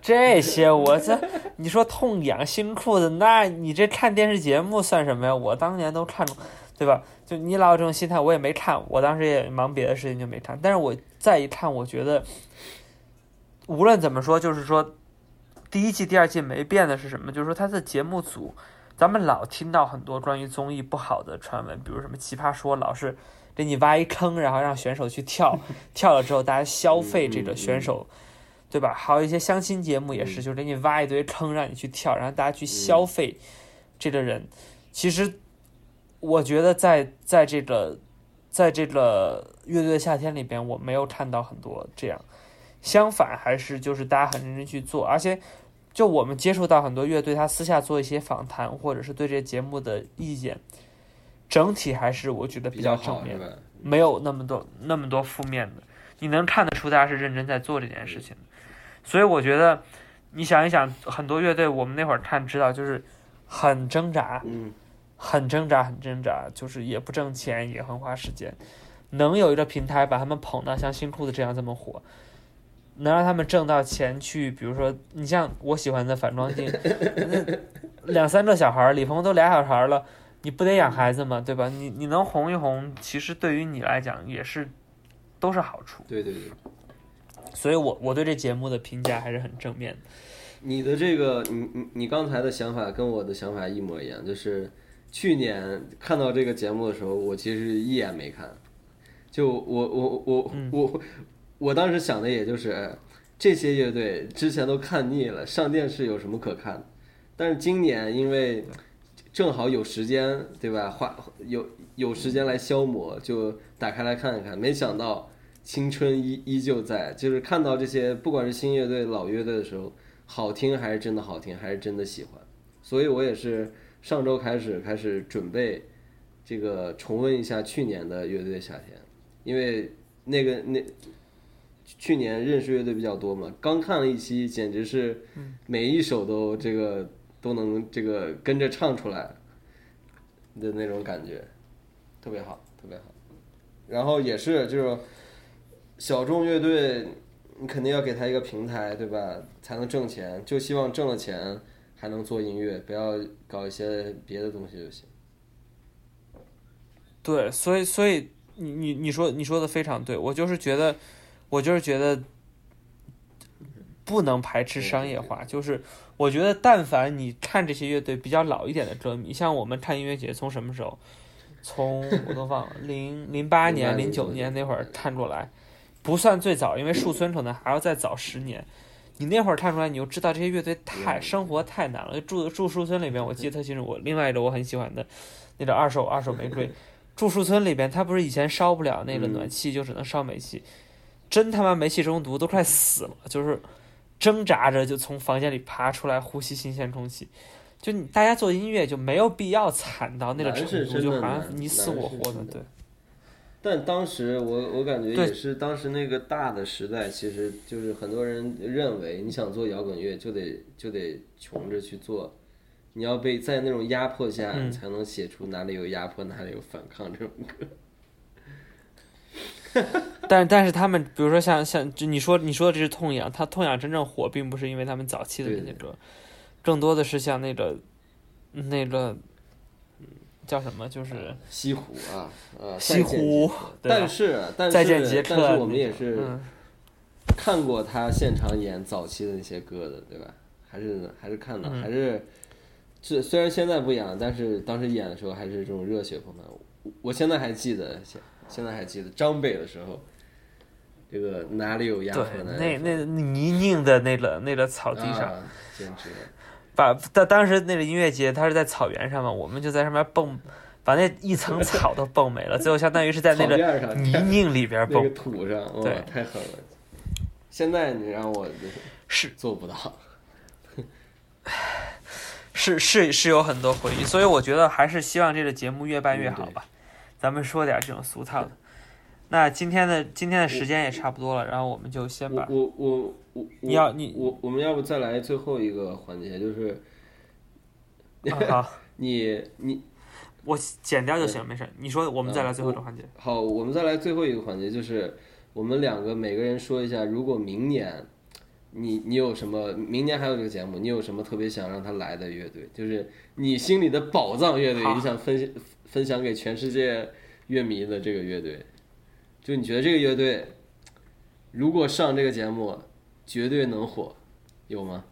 这些我这你说痛痒新裤子，那你这看电视节目算什么呀？我当年都看过，对吧？就你老有这种心态，我也没看，我当时也忙别的事情就没看。但是我再一看，我觉得无论怎么说，就是说第一季、第二季没变的是什么？就是说他的节目组。咱们老听到很多关于综艺不好的传闻，比如什么《奇葩说》老是给你挖一坑，然后让选手去跳，跳了之后大家消费这个选手，对吧？还有一些相亲节目也是，就给你挖一堆坑让你去跳，然后大家去消费这个人。其实我觉得在在这个在这个乐队的夏天里边，我没有看到很多这样，相反还是就是大家很认真去做，而且。就我们接触到很多乐队，他私下做一些访谈，或者是对这个节目的意见，整体还是我觉得比较正面的，没有那么多那么多负面的。你能看得出大家是认真在做这件事情的，所以我觉得你想一想，很多乐队我们那会儿看知道就是很挣扎，嗯，很挣扎，很挣扎，就是也不挣钱，也很花时间。能有一个平台把他们捧到像新裤子这样这么火，能让他们挣到钱去，比如说你像我喜欢的反光镜，那两三个小孩儿，李鹏都俩小孩儿了，你不得养孩子吗？对吧？你你能红一红，其实对于你来讲也是都是好处。对对对。所以我我对这节目的评价还是很正面的。你的这个，你你你刚才的想法跟我的想法一模一样，就是去年看到这个节目的时候，我其实一眼没看，就我我我我我当时想的也就是，哎这些乐队之前都看腻了，上电视有什么可看的？但是今年因为正好有时间，对吧？花有有时间来消磨，就打开来看一看，没想到青春依依旧在，就是看到这些不管是新乐队、老乐队的时候。好听还是真的好听，还是真的喜欢，所以我也是上周开始开始准备这个重温一下去年的乐队夏天，因为那个那去年认识乐队比较多嘛，刚看了一期，简直是每一首都这个都能这个跟着唱出来的那种感觉，特别好，特别好。然后也是就是小众乐队。你肯定要给他一个平台，对吧？才能挣钱。就希望挣了钱还能做音乐，不要搞一些别的东西就行。对，所以所以你你你说你说的非常对，我就是觉得，我就是觉得不能排斥商业化。就是我觉得，但凡你看这些乐队比较老一点的歌迷，像我们看音乐节从什么时候？从 我都忘了，零零八年、零九年那会儿看过来。不算最早，因为树村可能还要再早十年。你那会儿看出来，你就知道这些乐队太生活太难了。住住树村里边，我记得特清楚。我另外一个我很喜欢的那个二手二手玫瑰，住树村里边，他不是以前烧不了那个暖气，就只能烧煤气，真他妈煤气中毒，都快死了，就是挣扎着就从房间里爬出来呼吸新鲜空气。就你大家做音乐就没有必要惨到那个程度，就好像你死我活的，对。但当时我我感觉也是当时那个大的时代，其实就是很多人认为你想做摇滚乐就得就得穷着去做，你要被在那种压迫下，才能写出哪里有压迫哪里有反抗这种歌。但但是他们，比如说像像你说你说的这是痛痒，他痛痒真正火，并不是因为他们早期的那些歌，更多的是像那个那个。叫什么？就是西湖啊，呃，西湖。但是但是但是我们也是看过他现场演早期的那些歌的，对吧？还是还是看到，嗯还是这虽然现在不演了，但是当时演的时候还是这种热血澎湃。我我现在还记得，现现在还记得张北的时候，这个哪里有鸭对河，呢？那那泥泞的那个那个草地上，啊、简直。把当当时那个音乐节，它是在草原上嘛，我们就在上面蹦，把那一层草都蹦没了，最后相当于是在那个泥泞里边那个蹦，土上，哇对，太狠了。现在你让我就是是做不到。是是是有很多回忆，所以我觉得还是希望这个节目越办越好吧。咱们说点这种俗套的。那今天的今天的时间也差不多了，然后我们就先把我我我我，你要你我我们要不再来最后一个环节，就是啊好，你你我剪掉就行，没事。你说我们再来最后一个环节。好，我们再来最后一个环节，就是我们两个每个人说一下，如果明年你你有什么，明年还有这个节目，你有什么特别想让他来的乐队，就是你心里的宝藏乐队，你想分享分享给全世界乐迷的这个乐队，就你觉得这个乐队如果上这个节目，绝对能火，有吗？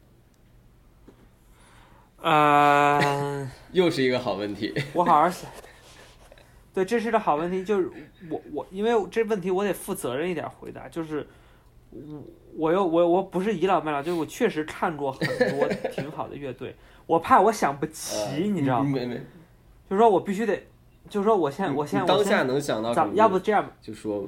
呃，又是一个好问题。我好好想。对，这是个好问题，就是我我因为这问题我得负责任一点回答，就是我我又我我不是倚老卖老，就是我确实看过很多 挺好的乐队，我怕我想不齐，你知道吗？没没，就是说我必须得，就是说我现我现在当下能想到？咱要不这样吧，就说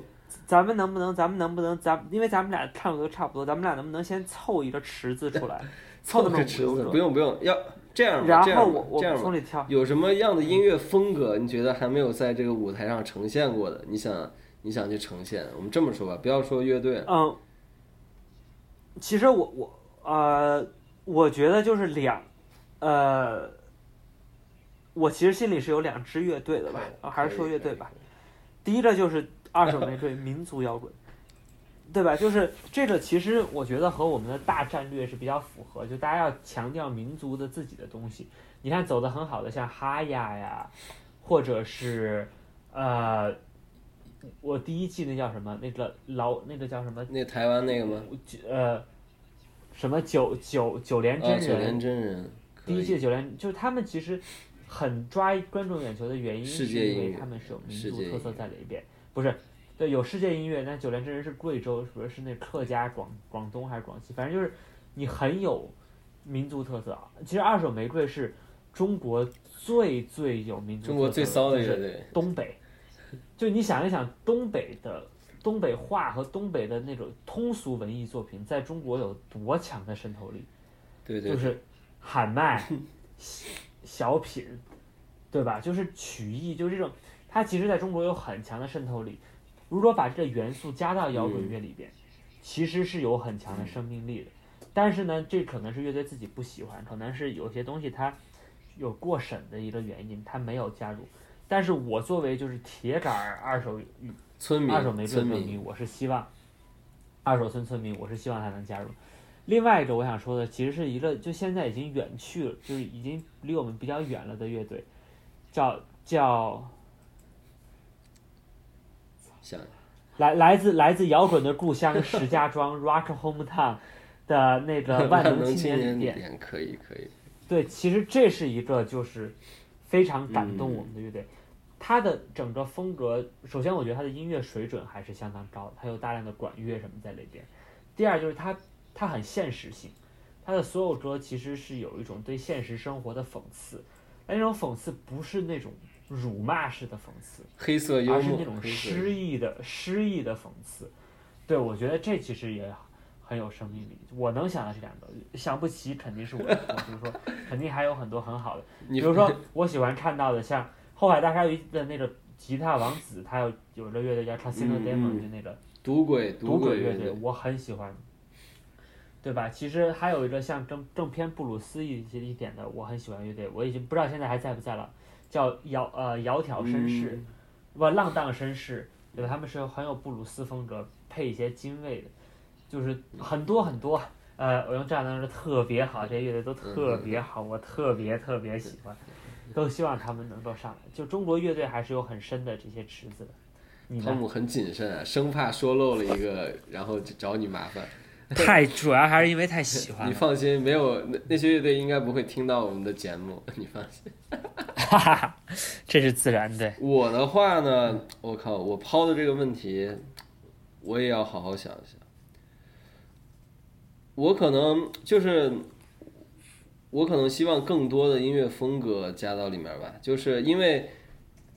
咱们能不能咱们能不能咱因为咱们俩唱的都差不多，咱们俩能不能先凑一个池子出来，凑那么个池子，不用不用，要这样吧，然后我我从里挑。有什么样的音乐风格，你觉得还没有在这个舞台上呈现过的？你想你想去呈现？我们这么说吧，不要说乐队，嗯，其实我我呃，我觉得就是两，呃，我其实心里是有两支乐队的吧，啊还是说乐队吧。第一个就是二手玫瑰民族摇滚，对吧？就是这个其实我觉得和我们的大战略是比较符合，就大家要强调民族的自己的东西。你看走的很好的像哈亚呀，或者是呃，我第一季那叫什么？那个老那个叫什么？那台湾那个吗？呃，什么九九九连啊，真人，九连真人，第一季的九连，就是他们其实很抓观众眼球的原因，是因为他们是有民族特色在里边，不是。对，有世界音乐，但九连真人是贵州，不是是那客家广广东还是广西，反正就是你很有民族特色。其实二手玫瑰是中国最最有民族特色中国最骚的东北，就你想一想，东北的东北话和东北的那种通俗文艺作品，在中国有多强的渗透力？对对，对就是喊麦、小品，对吧？就是曲艺，就是这种，它其实在中国有很强的渗透力。如果把这个元素加到摇滚乐里边，其实是有很强的生命力的。但是呢，这可能是乐队自己不喜欢，可能是有些东西它有过审的一个原因，它没有加入。但是我作为就是铁杆儿二手村民二手玫瑰村民，我是希望二手村村民，我是希望他能加入。另外一个我想说的，其实是一个就现在已经远去了，就是已经离我们比较远了的乐队，叫叫想来来自来自摇滚的故乡石家庄 Rock Hometown 的那个 万能青青年旅店。可以可以，对，其实这是一个就是非常感动我们的乐队。它的整个风格，首先我觉得他的音乐水准还是相当高的，它有大量的管乐什么在里边。第二就是它它很现实性，它的所有歌其实是有一种对现实生活的讽刺，但那种讽刺不是那种辱骂式的讽刺，黑色幽默而是那种，诗意的诗意的讽刺。对，我觉得这其实也很有生命力。我能想到这两个，想不起肯定是我的错，就是说肯定还有很多很好的。比如说，我喜欢看到的像后海大鲨鱼的那个吉他王子，他有有一个乐队叫 Casino 嗯 Demon，、嗯就那个赌鬼赌鬼乐，队，我很喜欢，对吧？其实还有一个像正正偏布鲁斯一些一点的，我很喜欢乐队，我已经不知道现在还在不在了，叫窈呃窈窕绅士，嗯不浪荡绅士，对吧？他们是很有布鲁斯风格，配一些精卫的，就是很多很多。呃，我用这样的说特别好，这些乐队都特别好，我特别特别喜欢，都希望他们能够上来。就中国乐队还是有很深的这些池子的。汤姆很谨慎啊，生怕说漏了一个，然后就找你麻烦。太主要还是因为太喜欢你。放心，没有那那些乐队应该不会听到我们的节目，你放心。哈哈哈，这是自然的。我的话呢，我靠，我抛的这个问题，我也要好好想一想。我可能就是，我可能希望更多的音乐风格加到里面吧，就是因为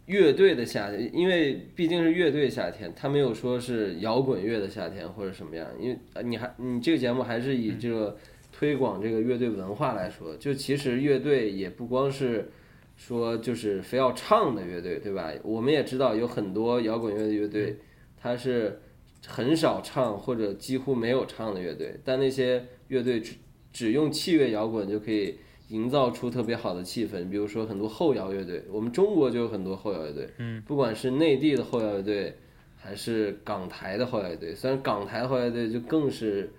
乐队的夏天，因为毕竟是乐队夏天，他没有说是摇滚乐的夏天或者什么样，因为呃你还你这个节目还是以这个推广这个乐队文化来说，就其实乐队也不光是。说就是非要唱的乐队，对吧？我们也知道有很多摇滚乐的乐队，它是很少唱或者几乎没有唱的乐队，但那些乐队只只用器乐摇滚就可以营造出特别好的气氛。比如说很多后摇乐队，我们中国就有很多后摇乐队，嗯，不管是内地的后摇乐队，还是港台的后摇乐队，虽然港台后摇乐队就更是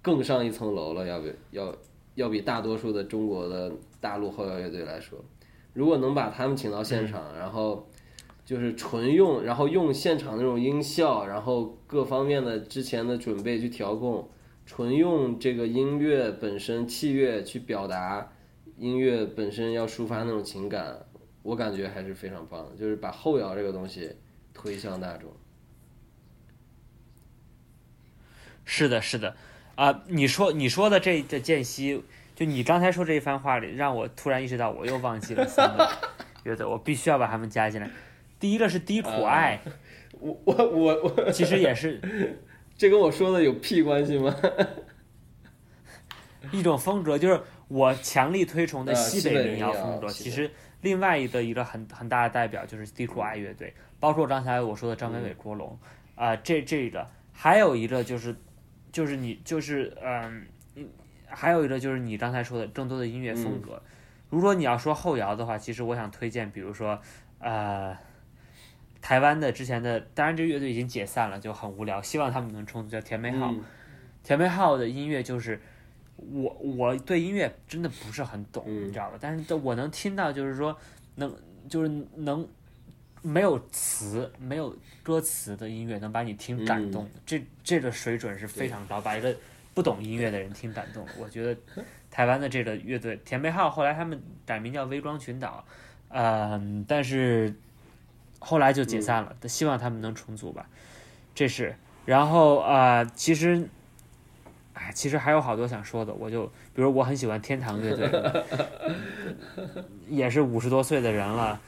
更上一层楼了，要比要要比大多数的中国的大陆后摇乐队来说。如果能把他们请到现场，然后就是纯用，然后用现场那种音效，然后各方面的之前的准备去调控，纯用这个音乐本身器乐去表达音乐本身要抒发那种情感，我感觉还是非常棒的，就是把后摇这个东西推向大众。是的，是的，啊、你说你说的这这间隙，就你刚才说这一番话里，让我突然意识到，我又忘记了三个乐队，我必须要把他们加进来。第一个是低苦爱，我我我我，其实也是这跟我说的有屁关系吗？一种风格，就是我强力推崇的啊西北民谣谣风格。其实另外一个一个很很大的代表就是低苦爱乐队，包括刚才我说的张伟伟、郭龙，啊、这这个还有一个就是就是你就是嗯、嗯还有一个就是你刚才说的更多的音乐风格。如果你要说后摇的话，其实我想推荐，比如说呃。台湾的之前的，当然这个乐队已经解散了，就很无聊。希望他们能重组，叫甜美号。嗯甜美号的音乐就是我我对音乐真的不是很懂，嗯你知道吧？但是我能听到，就是说能就是能没有词没有歌词的音乐能把你听感动，这这个水准是非常高，把一个不懂音乐的人听感动。我觉得台湾的这个乐队甜美号后来他们改名叫微光群岛，嗯、但是后来就解散了，希望他们能重组吧。这是，然后啊、呃其实。哎，其实还有好多想说的，我就比如我很喜欢天堂乐队，也是五十多岁的人了，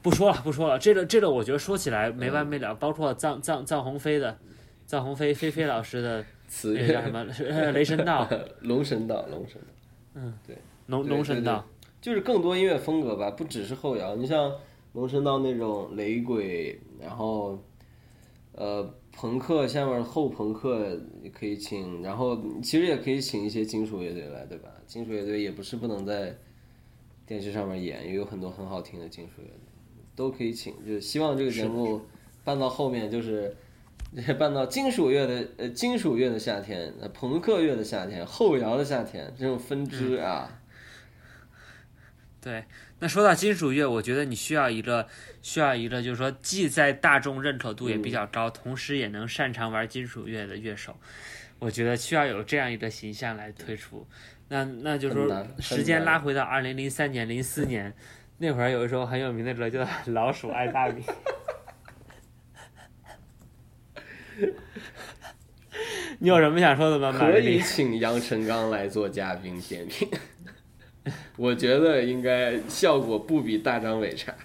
不说了不说了，这个这个我觉得说起来没完没了，包括藏藏藏鸿飞的，藏鸿飞飞飞 老师的词那个叫什么呃雷神道，龙神道，龙神道。龙对龙神道，就是更多音乐风格吧，不只是后摇。你像龙神道那种雷鬼，然后呃朋克下面后朋克也可以请，然后其实也可以请一些金属乐队来，对吧？金属乐队也不是不能在电视上面演，也有很多很好听的金属乐队，都可以请。就是希望这个节目办到后面就是。办到金属乐的呃金属乐的夏天，呃朋克乐的夏天，后摇的夏天这种分支啊，对。那说到金属乐，我觉得你需要一个需要一个，就是说既在大众认可度也比较高，同时也能擅长玩金属乐的乐手。我觉得需要有这样一个形象来推出。那那就是说时间拉回到二零零三年、零四年那会儿，有一首很有名的歌叫《老鼠爱大米》。你有什么想说的吗？马可 以？请杨成刚来做嘉宾点评，我觉得应该效果不比大张伟差。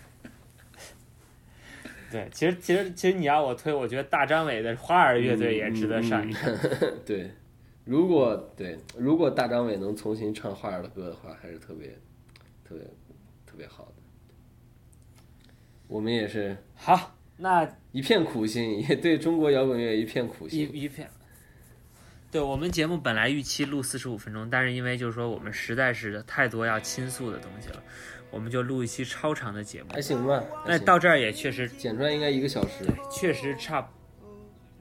对，其实其实其实你要我推，我觉得大张伟的花儿乐队也值得上一上。对，如果对如果大张伟能重新唱花儿的歌的话，还是特别特别特别好的。我们也是好，那一片苦心，也对中国摇滚乐一片苦一心。一片。对我们节目本来预期录四十五分钟，但是因为就是说我们实在是太多要倾诉的东西了，我们就录一期超长的节目还。行吧，那到这儿也确实剪出来应该一个小时。确实差，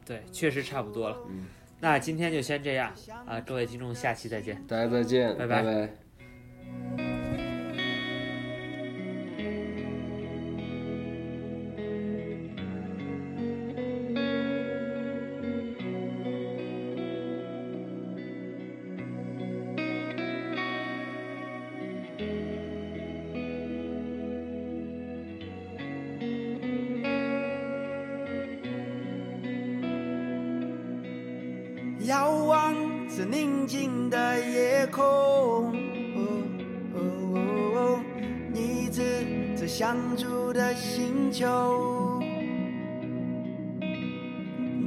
对，确实差不多了。嗯，那今天就先这样啊，各位听众，下期再见。大家再见，拜拜拜拜就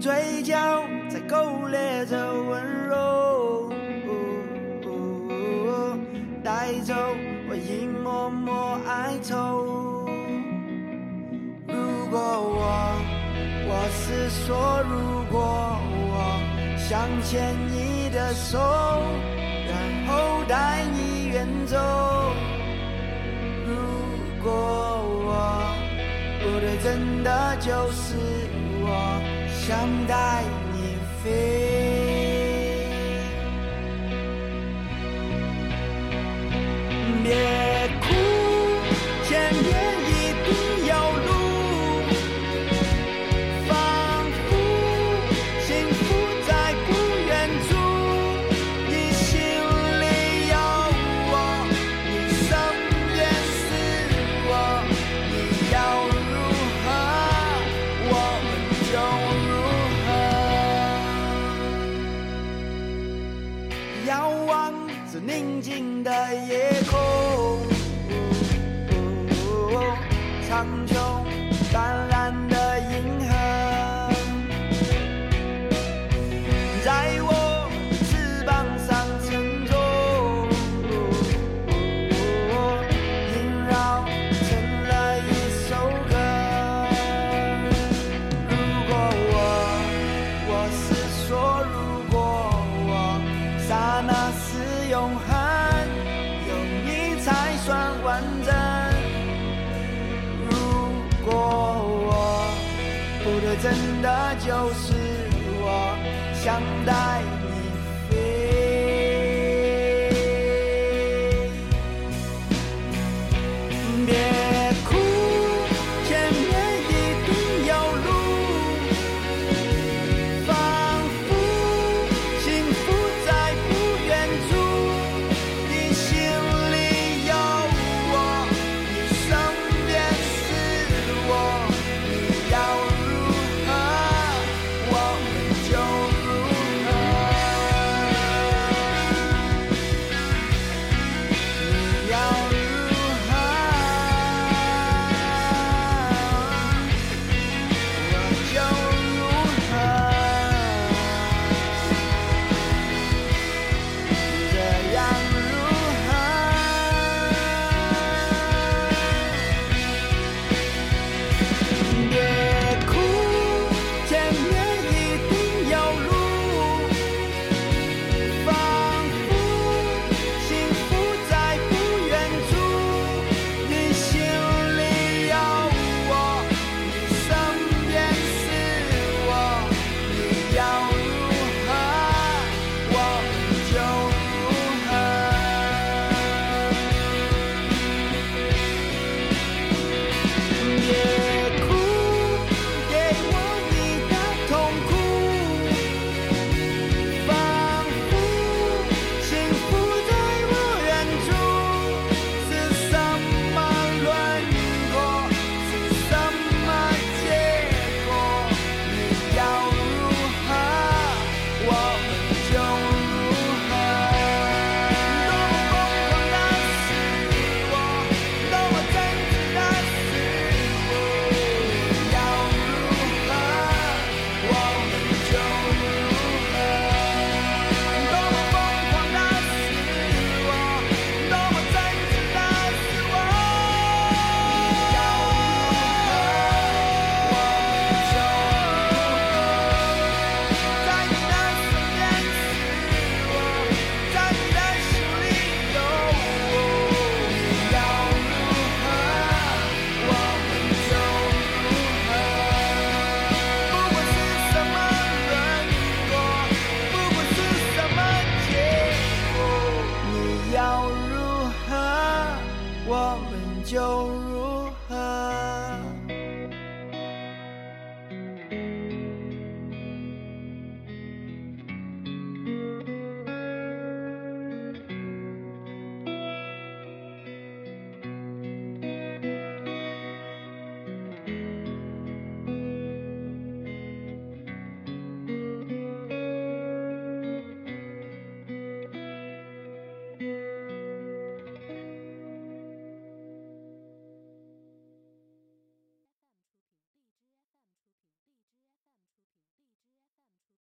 嘴角在勾勒着温柔带走我一抹抹哀愁。如果我我是说如果我想牵你的手然后带你远走。如果真的就是我想带你飞。and I